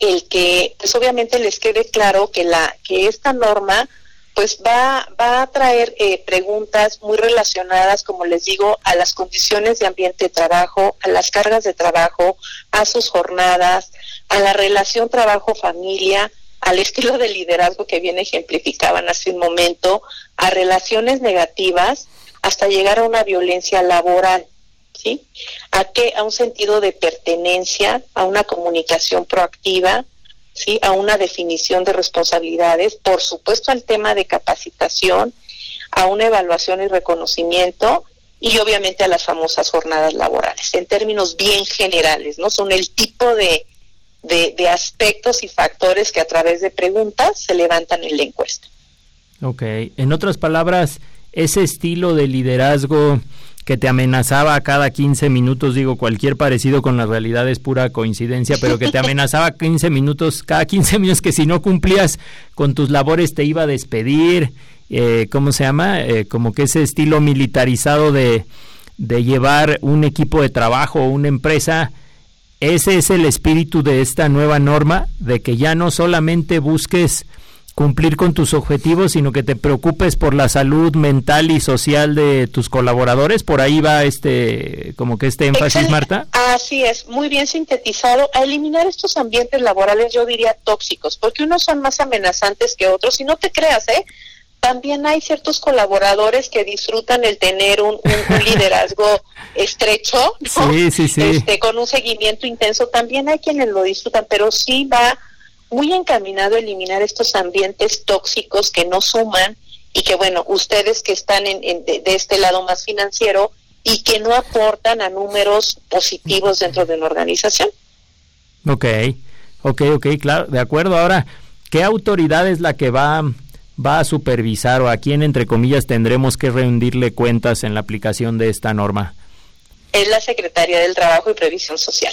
el que pues obviamente les quede claro que la que esta norma pues va, va a traer eh, preguntas muy relacionadas, como les digo, a las condiciones de ambiente de trabajo, a las cargas de trabajo, a sus jornadas, a la relación trabajo-familia, al estilo de liderazgo que bien ejemplificaban hace un momento, a relaciones negativas, hasta llegar a una violencia laboral. ¿Sí? ¿A qué? A un sentido de pertenencia, a una comunicación proactiva, ¿sí? a una definición de responsabilidades, por supuesto al tema de capacitación, a una evaluación y reconocimiento y obviamente a las famosas jornadas laborales, en términos bien generales, ¿no? Son el tipo de, de, aspectos y factores que a través de preguntas se levantan en la encuesta. Ok, en otras palabras, ese estilo de liderazgo que te amenazaba a cada 15 minutos, digo, cualquier parecido con la realidad es pura coincidencia, pero que te amenazaba 15 minutos, cada 15 minutos que si no cumplías con tus labores te iba a despedir, eh, ¿cómo se llama? Eh, como que ese estilo militarizado de, de llevar un equipo de trabajo o una empresa, ese es el espíritu de esta nueva norma, de que ya no solamente busques cumplir con tus objetivos, sino que te preocupes por la salud mental y social de tus colaboradores. Por ahí va este, como que este énfasis. Marta. Así es, muy bien sintetizado. A eliminar estos ambientes laborales, yo diría tóxicos, porque unos son más amenazantes que otros. Y no te creas, ¿eh? También hay ciertos colaboradores que disfrutan el tener un, un- un liderazgo estrecho, ¿no? Sí, sí, sí. Este, con un seguimiento intenso. También hay quienes lo disfrutan, pero sí va muy encaminado a eliminar estos ambientes tóxicos que no suman y que, bueno, ustedes que están en, en- de, de este lado más financiero y que no aportan a números positivos dentro de una organización. Ok, ok, ok, claro, de acuerdo. Ahora, ¿qué autoridad es la que va, va a supervisar o a quién, entre comillas, tendremos que rendirle cuentas en la aplicación de esta norma? Es la Secretaría del Trabajo y Previsión Social.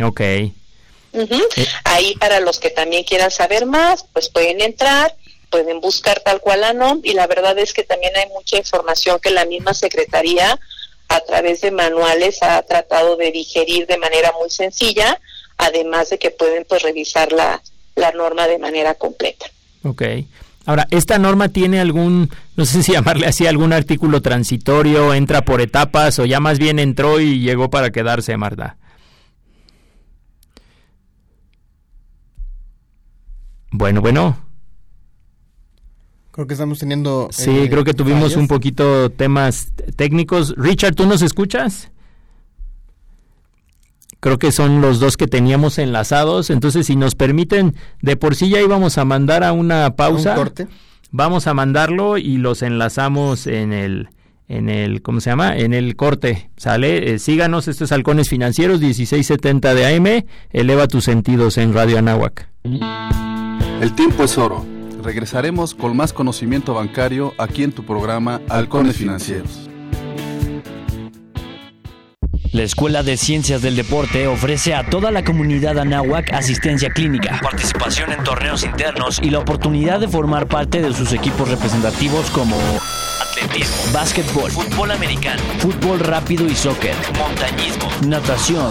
Ok, Ahí para los que también quieran saber más, pues pueden entrar, pueden buscar tal cual la NOM y la verdad es que también hay mucha información que la misma Secretaría a través de manuales ha tratado de digerir de manera muy sencilla, además de que pueden pues revisar la, la norma de manera completa. ok. Ahora, ¿esta norma tiene algún, no sé si llamarle así, algún artículo transitorio, entra por etapas o ya más bien entró y llegó para quedarse, Marta? Bueno, bueno. Creo que estamos teniendo. Sí, eh, creo que tuvimos un poquito temas técnicos. Richard, ¿tú nos escuchas? Creo que son los dos que teníamos enlazados. Entonces, si nos permiten, de por sí ya íbamos a mandar a una pausa. Un corte. Vamos a mandarlo y los enlazamos en el, en el, ¿cómo se llama? En el corte. ¿Sale? Eh, síganos, estos Halcones Financieros, 1670 de AM. Eleva tus sentidos en Radio Anáhuac. El tiempo es oro. Regresaremos con más conocimiento bancario aquí en tu programa Halcones Financieros. La Escuela de Ciencias del Deporte ofrece a toda la comunidad anáhuac asistencia clínica, participación en torneos internos y la oportunidad de formar parte de sus equipos representativos como atletismo, básquetbol, fútbol americano, fútbol rápido y soccer, montañismo, natación,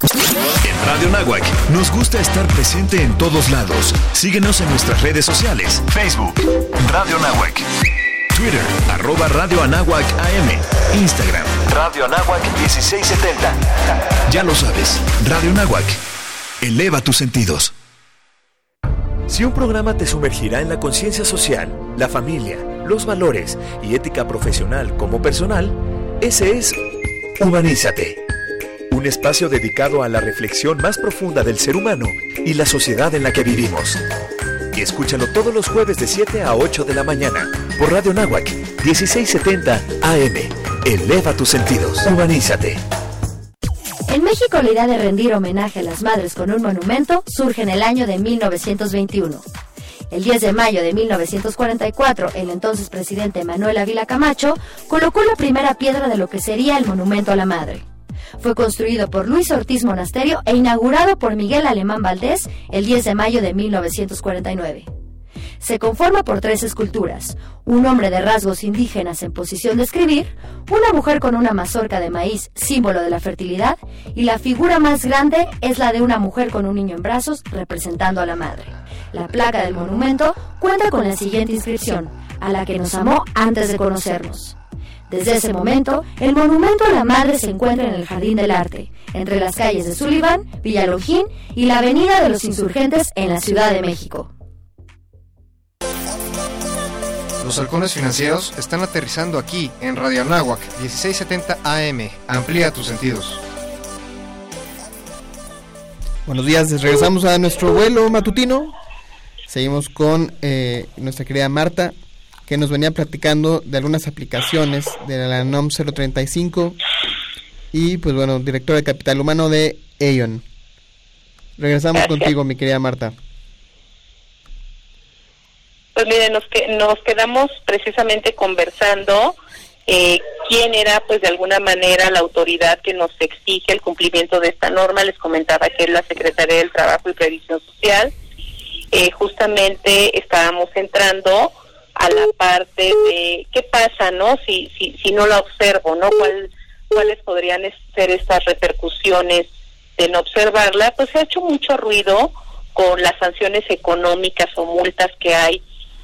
En Radio Nahuac nos gusta estar presente en todos lados. Síguenos en nuestras redes sociales. Facebook, Radio Nahuac. Twitter, arroba Radio Anáhuac AM. Instagram, Radio Anáhuac 1670. Ya lo sabes, Radio Nahuac. Eleva tus sentidos. Si un programa te sumergirá en la conciencia social, la familia, los valores y ética profesional como personal, ese es Humanízate. Un espacio dedicado a la reflexión más profunda del ser humano y la sociedad en la que vivimos. Y escúchalo todos los jueves de 7 a 8 de la mañana por Radio Nahuac 1670 AM. Eleva tus sentidos. Humanízate. En México la idea de rendir homenaje a las madres con un monumento surge en el año de 1921. El 10 de mayo de 1944, el entonces presidente Manuel Ávila Camacho colocó la primera piedra de lo que sería el monumento a la madre. Fue construido por Luis Ortiz Monasterio e inaugurado por Miguel Alemán Valdés el 10 de mayo de 1949. Se conforma por tres esculturas, un hombre de rasgos indígenas en posición de escribir, una mujer con una mazorca de maíz, símbolo de la fertilidad, y la figura más grande es la de una mujer con un niño en brazos representando a la madre. La placa del monumento cuenta con la siguiente inscripción, a la que nos amó antes de conocernos. Desde ese momento, el monumento a la madre se encuentra en el Jardín del Arte, entre las calles de Sullivan, Villalongín y la Avenida de los Insurgentes en la Ciudad de México. Los halcones financieros están aterrizando aquí en Radio Anáhuac 1670 AM. Amplía tus sentidos. Buenos días, regresamos a nuestro vuelo matutino. Seguimos con eh, nuestra querida Marta, que nos venía platicando de algunas aplicaciones de la NOM 035 y pues bueno, directora de Capital Humano de Aeon. Regresamos contigo, mi querida Marta. Pues mire, nos, que, nos quedamos precisamente conversando eh, quién era pues de alguna manera la autoridad que nos exige el cumplimiento de esta norma. Les comentaba que es la Secretaría del Trabajo y Previsión Social. Eh, justamente estábamos entrando a la parte de qué pasa, ¿no? Si, si, si no la observo, ¿no? ¿Cuál, ¿Cuáles podrían ser estas repercusiones de no observarla? Pues se ha hecho mucho ruido con las sanciones económicas o multas que hay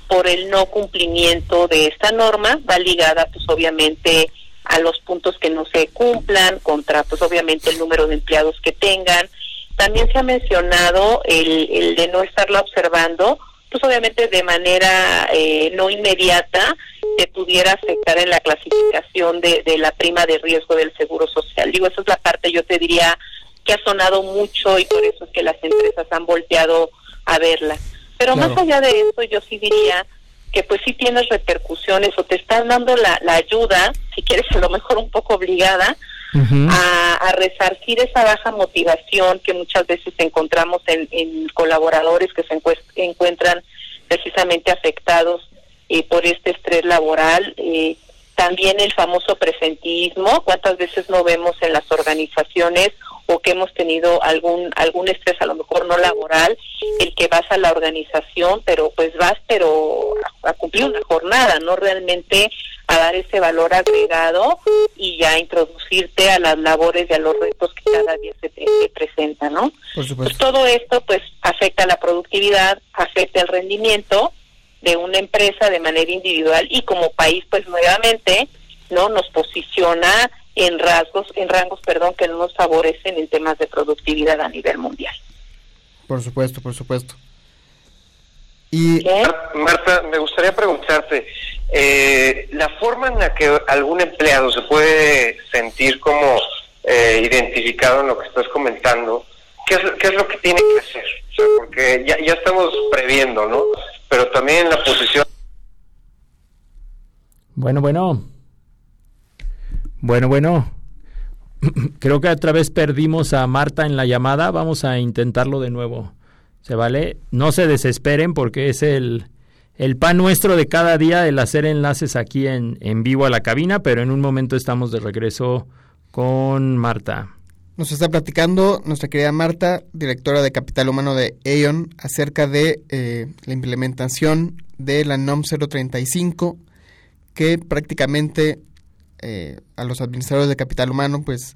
por el no cumplimiento de esta norma, va ligada pues obviamente a los puntos que no se cumplan, contra pues obviamente el número de empleados que tengan. También se ha mencionado el, el de no estarla observando, pues obviamente de manera eh, no inmediata se pudiera afectar en la clasificación de, de la prima de riesgo del seguro social. Digo, esa es la parte, yo te diría, que ha sonado mucho y por eso es que las empresas han volteado a verla. Pero más allá de eso, yo sí diría que pues sí tienes repercusiones o te están dando la, la ayuda, si quieres a lo mejor un poco obligada, a, resarcir esa baja motivación que muchas veces encontramos en, colaboradores que se encuentran precisamente afectados eh, por este estrés laboral. Eh, también el famoso presentismo, cuántas veces no vemos en las organizaciones o que hemos tenido algún algún estrés a lo mejor no laboral, el que vas a la organización, pero pues vas pero a cumplir una jornada, no realmente a dar ese valor agregado y ya introducirte a las labores y a los retos que cada día se te presentan, ¿no? Por supuesto. Pues todo esto pues afecta la productividad, afecta el rendimiento de una empresa de manera individual y como país pues nuevamente no nos posiciona en rasgos en rangos perdón que no nos favorecen en temas de productividad a nivel mundial por supuesto por supuesto y Marta me gustaría preguntarte eh, la forma en la que algún empleado se puede sentir como eh, identificado en lo que estás comentando ¿qué es, qué es lo que tiene que hacer porque ya, ya estamos previendo no pero también la posición. Bueno, bueno. Bueno, bueno. Creo que otra vez perdimos a Marta en la llamada. Vamos a intentarlo de nuevo. ¿Se vale? No se desesperen porque es el, el pan nuestro de cada día el hacer enlaces aquí en, en vivo a la cabina, pero en un momento estamos de regreso con Marta. Nos está platicando nuestra querida Marta, directora de Capital Humano de Aeon, acerca de eh, la implementación de la NOM 035, que prácticamente eh, a los administradores de Capital Humano pues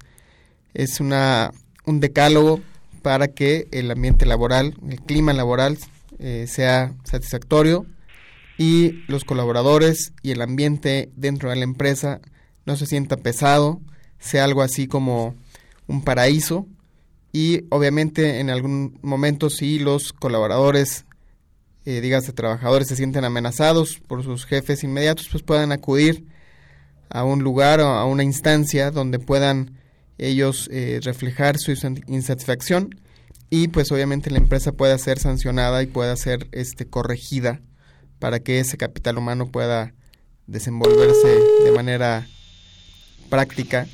es una un decálogo para que el ambiente laboral, el clima laboral eh, sea satisfactorio y los colaboradores y el ambiente dentro de la empresa no se sienta pesado, sea algo así como un paraíso. Y obviamente en algún momento si los colaboradores, eh, dígase trabajadores, se sienten amenazados por sus jefes inmediatos, pues puedan acudir a un lugar o a una instancia donde puedan ellos eh, reflejar su insatisfacción. Y pues obviamente la empresa pueda ser sancionada y pueda ser este corregida para que ese capital humano pueda desenvolverse de manera práctica.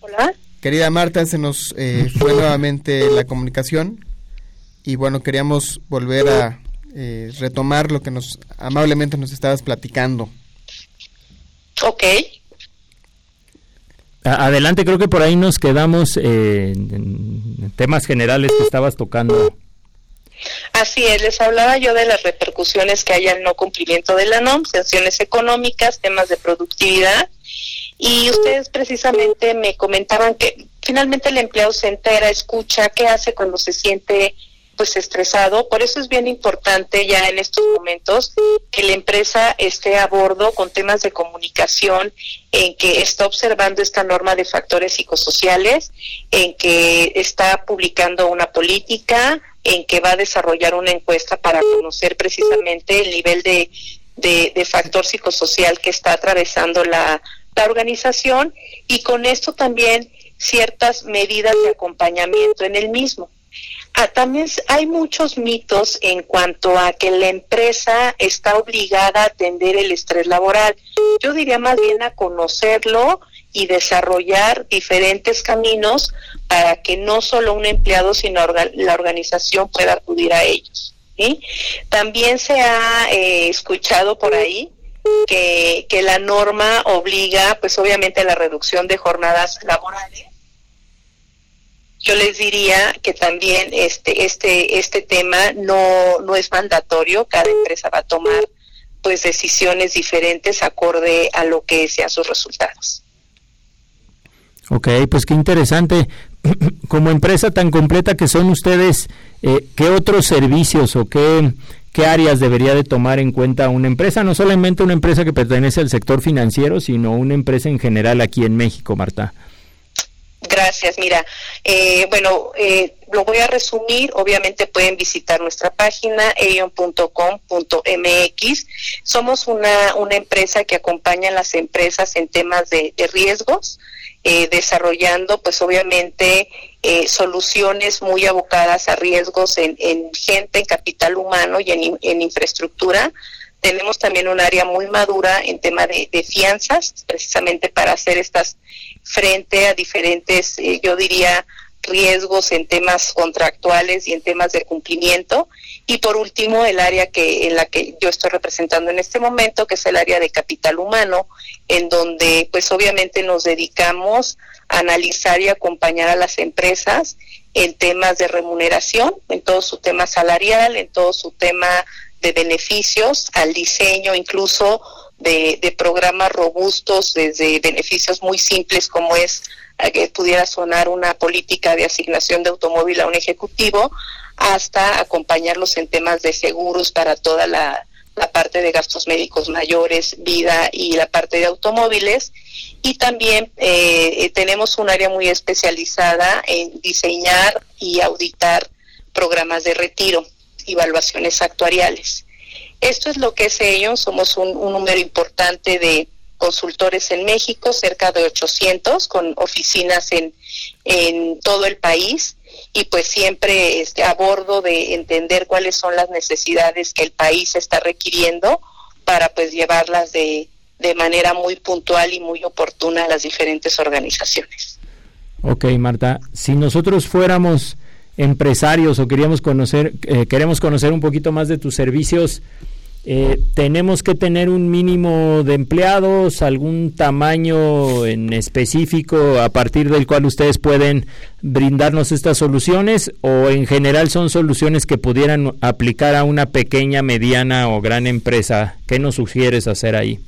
Hola. Querida Marta, se nos eh, fue nuevamente la comunicación y bueno, queríamos volver a eh, retomar lo que nos amablemente nos estabas platicando. Ok. Adelante, creo que por ahí nos quedamos eh, en temas generales que estabas tocando. Así es, les hablaba yo de las repercusiones que hay al no cumplimiento de la NOM, sanciones económicas, temas de productividad, y ustedes precisamente me comentaban que finalmente el empleado se entera, escucha, qué hace cuando se siente pues estresado. Por eso es bien importante ya en estos momentos que la empresa esté a bordo con temas de comunicación, en que está observando esta norma de factores psicosociales, en que está publicando una política, en que va a desarrollar una encuesta para conocer precisamente el nivel de, de, factor psicosocial que está atravesando la, la organización y con esto también ciertas medidas de acompañamiento en el mismo. Ah, también hay muchos mitos en cuanto a que la empresa está obligada a atender el estrés laboral. Yo diría más bien a conocerlo y desarrollar diferentes caminos para que no solo un empleado, sino la organización pueda acudir a ellos. También se ha eh, escuchado por ahí que, que la norma obliga, pues obviamente, a la reducción de jornadas laborales. Yo les diría que también este este este tema no no es mandatorio. Cada empresa va a tomar pues decisiones diferentes acorde a lo que sean sus resultados Ok, pues qué interesante. Como empresa tan completa que son ustedes, eh, ¿qué otros servicios o qué, qué áreas debería de tomar en cuenta una empresa? No solamente una empresa que pertenece al sector financiero, sino una empresa en general aquí en México, Marta. Gracias, mira, eh, bueno, eh, lo voy a resumir, obviamente pueden visitar nuestra página eion.com.mx. Somos una, una empresa que acompaña a las empresas en temas de, riesgos, eh, desarrollando pues obviamente soluciones muy abocadas a riesgos en, en, gente, en capital humano y en, infraestructura tenemos también un área muy madura en tema de, fianzas, precisamente para hacer estas frente a diferentes, eh, yo diría, riesgos en temas contractuales y en temas de cumplimiento. Y por último, el área que en la que yo estoy representando en este momento, que es el área de capital humano, en donde pues obviamente nos dedicamos a analizar y acompañar a las empresas en temas de remuneración, en todo su tema salarial, en todo su tema de beneficios al diseño incluso de, programas robustos, desde beneficios muy simples como es que pudiera sonar una política de asignación de automóvil a un ejecutivo, hasta acompañarlos en temas de seguros para toda la, parte de gastos médicos mayores, vida y la parte de automóviles. Y también eh, tenemos un área muy especializada en diseñar y auditar programas de retiro evaluaciones actuariales. Esto es lo que es ello, somos un, número importante de consultores en México, cerca de 800, con oficinas en, en todo el país y pues siempre este, a bordo de entender cuáles son las necesidades que el país está requiriendo para pues llevarlas de, de manera muy puntual y muy oportuna a las diferentes organizaciones. Ok, Marta, si nosotros fuéramos empresarios o queríamos conocer, eh, queremos conocer un poquito más de tus servicios, eh, tenemos que tener un mínimo de empleados, algún tamaño en específico a partir del cual ustedes pueden brindarnos estas soluciones o en general son soluciones que pudieran aplicar a una pequeña, mediana o gran empresa. ¿Qué nos sugieres hacer ahí?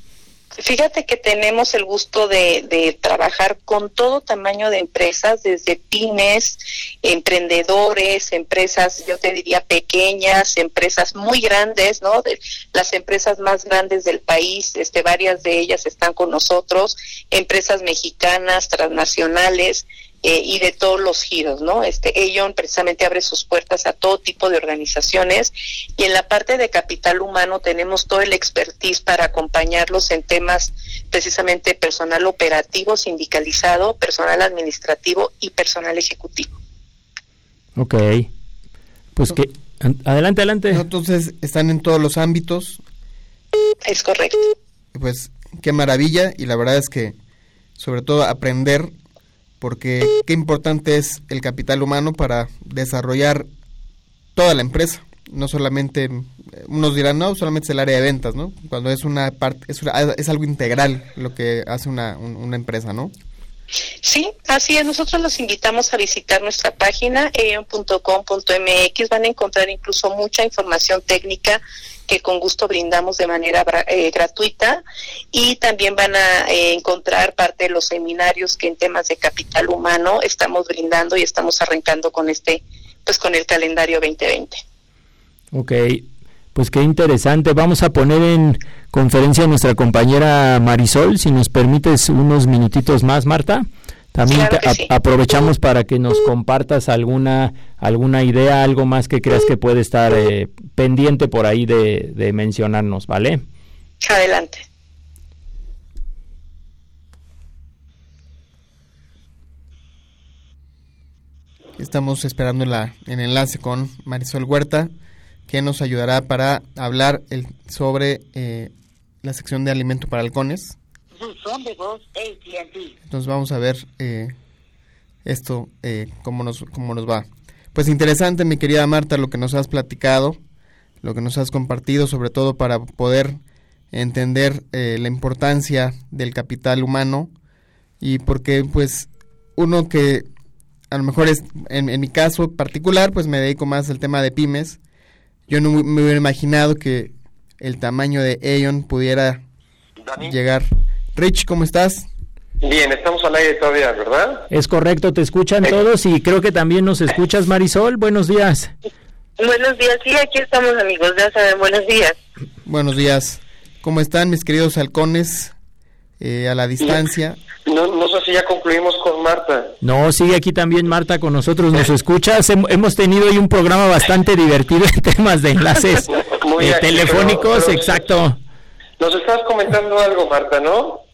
Fíjate que tenemos el gusto de, trabajar con todo tamaño de empresas, desde pymes, emprendedores, empresas, yo te diría pequeñas, empresas muy grandes, ¿no? De, las empresas más grandes del país, este, varias de ellas están con nosotros, empresas mexicanas, transnacionales, eh, y de todos los giros, ¿no? Este Aon precisamente abre sus puertas a todo tipo de organizaciones y en la parte de capital humano tenemos todo el expertise para acompañarlos en temas precisamente personal operativo, sindicalizado, personal administrativo y personal ejecutivo. Ok. Pues que adelante, adelante. Entonces están en todos los ámbitos. Es correcto. Pues qué maravilla y la verdad es que sobre todo aprender porque qué importante es el capital humano para desarrollar toda la empresa, no solamente unos dirán no, solamente es el área de ventas, ¿no? Cuando es una parte es, es algo integral lo que hace una, una empresa, ¿no? Sí, así es. Nosotros los invitamos a visitar nuestra página eon.com.mx. Van a encontrar incluso mucha información técnica que con gusto brindamos de manera eh, gratuita y también van a eh, encontrar parte de los seminarios que en temas de capital humano estamos brindando y estamos arrancando con este, pues con el calendario 2020. Ok, pues qué interesante. Vamos a poner en conferencia a nuestra compañera Marisol, si nos permites unos minutitos más, Marta. También aprovechamos para que nos compartas alguna alguna idea, algo más que creas que puede estar eh, pendiente por ahí de, de mencionarnos, ¿vale? Adelante. Estamos esperando la, el enlace con Marisol Huerta que nos ayudará para hablar el, sobre eh, la sección de alimento para halcones. Entonces vamos a ver eh, esto, eh, cómo, nos, cómo nos va. Pues interesante, mi querida Marta, lo que nos has platicado, lo que nos has compartido, sobre todo para poder entender la importancia del capital humano y porque pues uno que a lo mejor es, en, en mi caso particular, pues me dedico más al tema de pymes, yo no me hubiera imaginado que el tamaño de Aeon pudiera llegar. Rich, ¿cómo estás? Bien, estamos al aire todavía, ¿verdad? Es correcto, te escuchan todos y creo que también nos escuchas, Marisol. Buenos días. Buenos días, sí, aquí estamos amigos, ya saben, buenos días. Buenos días. ¿Cómo están mis queridos halcones eh, a la distancia? No, no sé si ya concluimos con Marta. No, sigue aquí también Marta con nosotros, nos escuchas. Hemos tenido hoy un programa bastante divertido en temas de enlaces eh, telefónicos, exacto. Nos estás comentando algo, Marta, ¿no?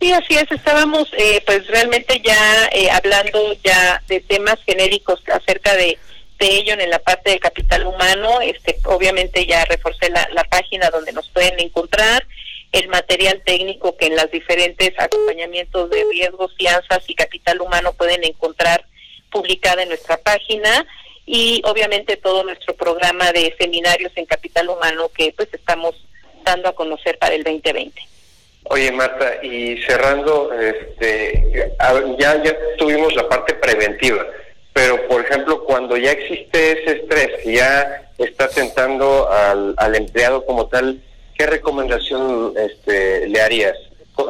Sí, así es. Estábamos, eh, pues realmente ya eh, hablando ya de temas genéricos acerca de, de ello en la parte de capital humano. Este, obviamente ya reforcé la, la página donde nos pueden encontrar el material técnico que en las diferentes acompañamientos de riesgos, fianzas y capital humano pueden encontrar publicada en nuestra página y obviamente todo nuestro programa de seminarios en capital humano que pues estamos dando a conocer para el 2020. Oye Marta, y cerrando, este, ya, ya tuvimos la parte preventiva, pero por ejemplo cuando ya existe ese estrés que ya está tentando al, al empleado como tal, ¿qué recomendación este, le harías?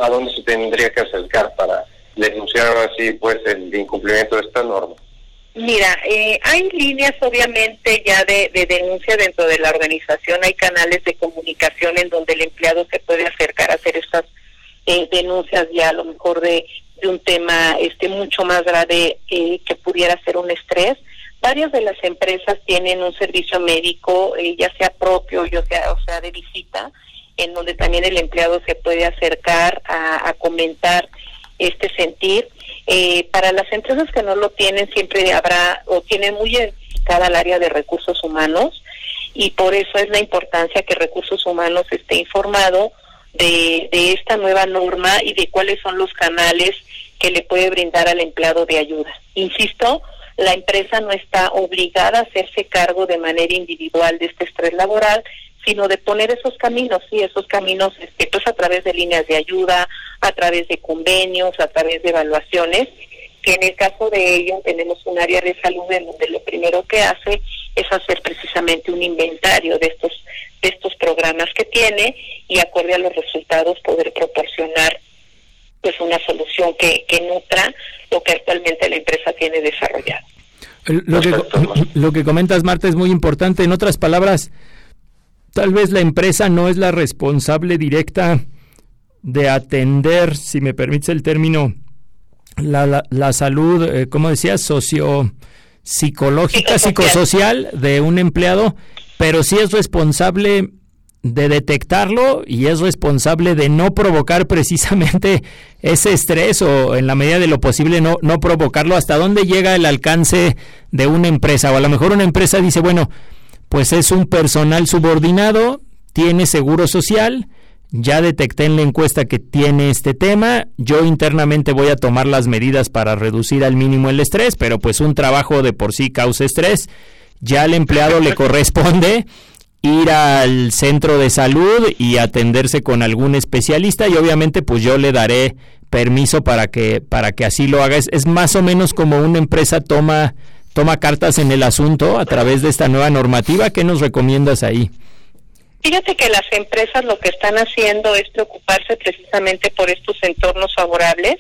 ¿A dónde se tendría que acercar para denunciar así pues el incumplimiento de esta norma? Mira, eh, hay líneas obviamente ya de, denuncia dentro de la organización, hay canales de comunicación en donde el empleado se puede acercar a hacer estas eh, denuncias ya a lo mejor de, un tema este mucho más grave eh, que pudiera ser un estrés. Varias de las empresas tienen un servicio médico, eh, ya sea propio, ya sea, o sea, de visita, en donde también el empleado se puede acercar a, comentar este sentir. Eh, para las empresas que no lo tienen, siempre habrá o tienen muy identificada el área de recursos humanos y por eso es la importancia que recursos humanos esté informado de, de esta nueva norma y de cuáles son los canales que le puede brindar al empleado de ayuda. Insisto, la empresa no está obligada a hacerse cargo de manera individual de este estrés laboral, sino de poner esos caminos, sí, esos caminos este, pues a través de líneas de ayuda, a través de convenios, a través de evaluaciones, que en el caso de ello tenemos un área de salud en donde lo primero que hace es hacer precisamente un inventario de estos de estos programas que tiene y acorde a los resultados poder proporcionar pues una solución que, que nutra lo que actualmente la empresa tiene desarrollado. Lo que, lo que comentas, Marta, es muy importante. En otras palabras, tal vez la empresa no es la responsable directa de atender, si me permites el término, la, la, salud, eh, ¿cómo decías? Socio psicológica, psicosocial de un empleado, pero sí es responsable de detectarlo y es responsable de no provocar precisamente ese estrés o en la medida de lo posible no, no provocarlo. ¿Hasta dónde llega el alcance de una empresa? O a lo mejor una empresa dice, bueno, pues es un personal subordinado, tiene seguro social, ya detecté en la encuesta que tiene este tema, yo internamente voy a tomar las medidas para reducir al mínimo el estrés, pero pues un trabajo de por sí causa estrés, ya al empleado le corresponde ir al centro de salud y atenderse con algún especialista y obviamente pues yo le daré permiso para que para que así lo haga. Es, es más o menos como una empresa toma toma cartas en el asunto a través de esta nueva normativa. ¿Qué nos recomiendas ahí? Fíjate que las empresas lo que están haciendo es preocuparse precisamente por estos entornos favorables,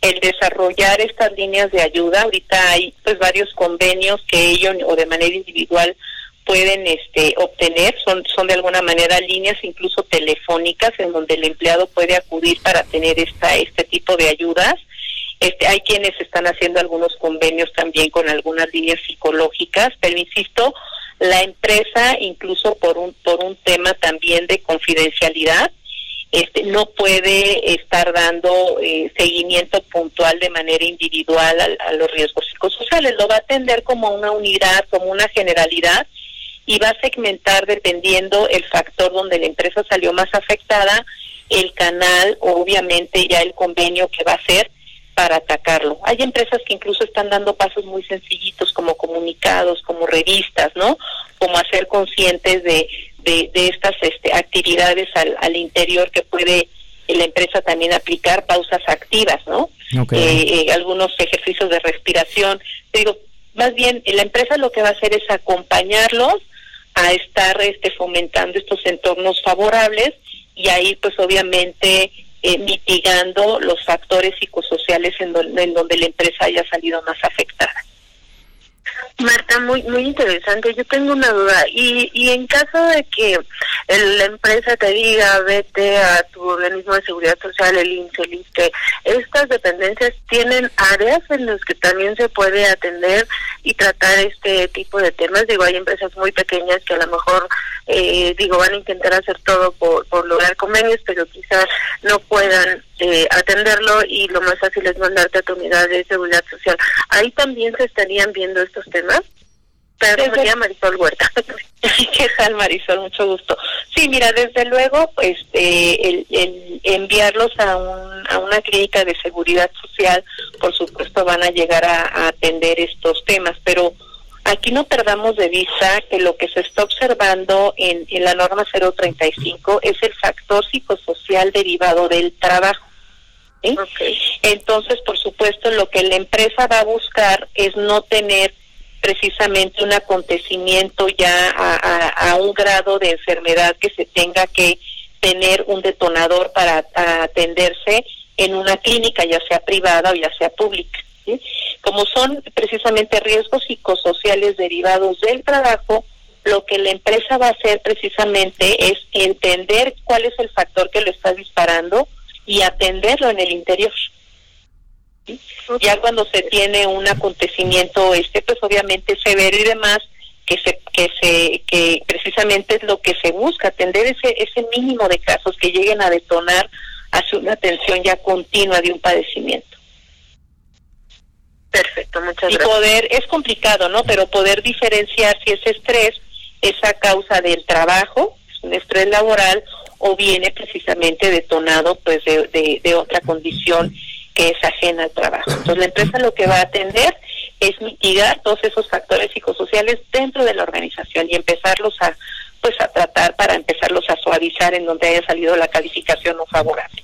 el desarrollar estas líneas de ayuda. Ahorita hay pues varios convenios que ellos o de manera individual pueden este, obtener, son, son de alguna manera líneas incluso telefónicas en donde el empleado puede acudir para tener esta, este tipo de ayudas. Este, hay quienes están haciendo algunos convenios también con algunas líneas psicológicas, pero insisto, la empresa, incluso por un, por un tema también de confidencialidad, este, no puede estar dando eh, seguimiento puntual de manera individual a, los riesgos psicosociales. Lo va a atender como una unidad, como una generalidad y va a segmentar dependiendo el factor donde la empresa salió más afectada, el canal, obviamente ya el convenio que va a hacer para atacarlo. Hay empresas que incluso están dando pasos muy sencillitos como comunicados, como revistas, ¿no? Como hacer conscientes de, de, estas este, actividades al, al interior que puede la empresa también aplicar pausas activas, ¿no? Eh, eh, algunos ejercicios de respiración. Digo, más bien la empresa lo que va a hacer es acompañarlos a estar este, fomentando estos entornos favorables y ahí pues obviamente eh, mitigando los factores psicosociales en, en donde la empresa haya salido más afectada. Marta, muy muy interesante. Yo tengo una duda. Y, y en caso de que la empresa te diga, vete a tu organismo de seguridad social, el INSE, el estas dependencias tienen áreas en las que también se puede atender y tratar este tipo de temas. Digo, hay empresas muy pequeñas que a lo mejor, eh, digo, van a intentar hacer todo por, por lograr convenios, pero quizás no puedan eh, atenderlo y lo más fácil es mandarte a tu unidad de seguridad social. Ahí también se estarían viendo estos temas. Pero me Marisol Huerta. ¿Qué tal, Marisol? Mucho gusto. Sí, mira, desde luego, pues, el, enviarlos a, un, a una clínica de seguridad social, por supuesto, van a llegar a, atender estos temas, pero aquí no perdamos de vista que lo que se está observando en, en la norma 035 es el factor psicosocial derivado del trabajo. Entonces, por supuesto, lo que la empresa va a buscar es no tener precisamente un acontecimiento ya a, un grado de enfermedad que se tenga que tener un detonador para atenderse en una clínica, ya sea privada o ya sea pública. Como son precisamente riesgos psicosociales derivados del trabajo, lo que la empresa va a hacer precisamente es entender cuál es el factor que lo está disparando y atenderlo en el interior. Ya cuando se tiene un acontecimiento este, pues obviamente severo y demás, que se que se que precisamente es lo que se busca atender ese ese mínimo de casos que lleguen a detonar hacia una atención ya continua de un padecimiento. Perfecto, muchas gracias. Y poder es complicado, ¿no? Pero poder diferenciar si ese estrés es a causa del trabajo, es un estrés laboral o viene precisamente detonado pues de, de otra condición que es ajena al trabajo. Entonces la empresa lo que va a atender es mitigar todos esos factores psicosociales dentro de la organización y empezarlos a pues a tratar para empezarlos a suavizar en donde haya salido la calificación no favorable.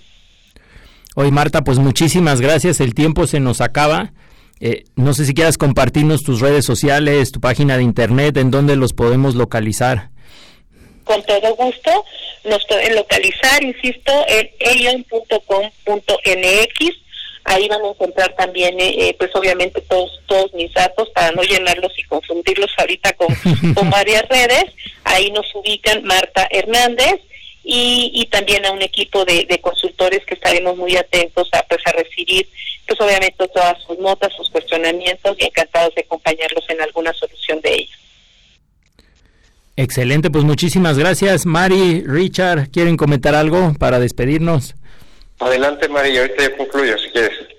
Hoy Marta, pues muchísimas gracias, el tiempo se nos acaba. Eh, no sé si quieras compartirnos tus redes sociales, tu página de internet, en donde los podemos localizar. Con todo gusto, nos pueden localizar, insisto, en elion.com.mx Ahí van a encontrar también, eh, eh, pues obviamente todos todos mis datos para no llenarlos y confundirlos ahorita con, con varias redes. Ahí nos ubican Marta Hernández y, y también a un equipo de, de, consultores que estaremos muy atentos a, pues, a recibir, pues obviamente todas sus notas, sus cuestionamientos y encantados de acompañarlos en alguna solución de ellos. Excelente, pues muchísimas gracias. Mari, Richard, ¿quieren comentar algo para despedirnos? Adelante, Mari, ahorita ya concluyo si quieres.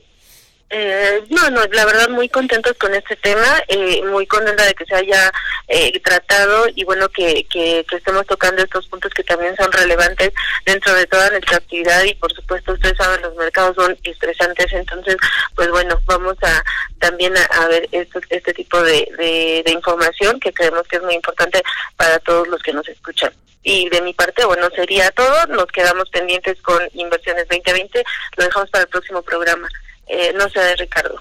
Eh, no, no, la verdad muy contentos con este tema, eh, muy contenta de que se haya eh, tratado y bueno que, que, que, estemos tocando estos puntos que también son relevantes dentro de toda nuestra actividad y por supuesto ustedes saben los mercados son estresantes, entonces pues bueno, vamos a también a, ver esto, este tipo de, de información que creemos que es muy importante para todos los que nos escuchan. Y de mi parte, bueno, sería todo. Nos quedamos pendientes con Inversiones 2020. Lo dejamos para el próximo programa. Eh, no sé, Ricardo.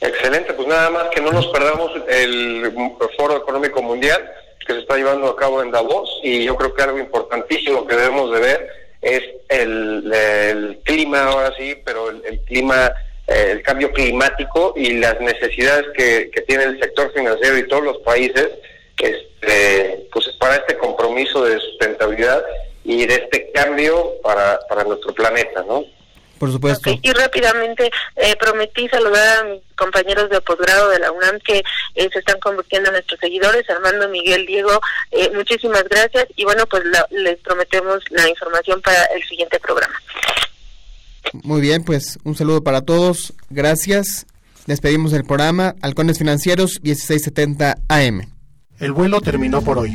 Excelente, pues nada más que no nos perdamos el Foro Económico Mundial que se está llevando a cabo en Davos y yo creo que algo importantísimo que debemos de ver es el, clima ahora sí, pero el, clima, eh, el cambio climático y las necesidades que, que tiene el sector financiero y todos los países este, pues para este compromiso de sustentabilidad y de este cambio para nuestro planeta, ¿no? Por supuesto. Okay. Y rápidamente eh, prometí saludar a mis compañeros de posgrado de la UNAM que eh, se están convirtiendo en nuestros seguidores, Armando, Miguel, Diego, eh, muchísimas gracias y bueno, pues la, les prometemos la información para el siguiente programa. Muy bien, pues un saludo para todos, gracias. Despedimos el programa Halcones Financieros 1670 AM. El vuelo terminó por hoy.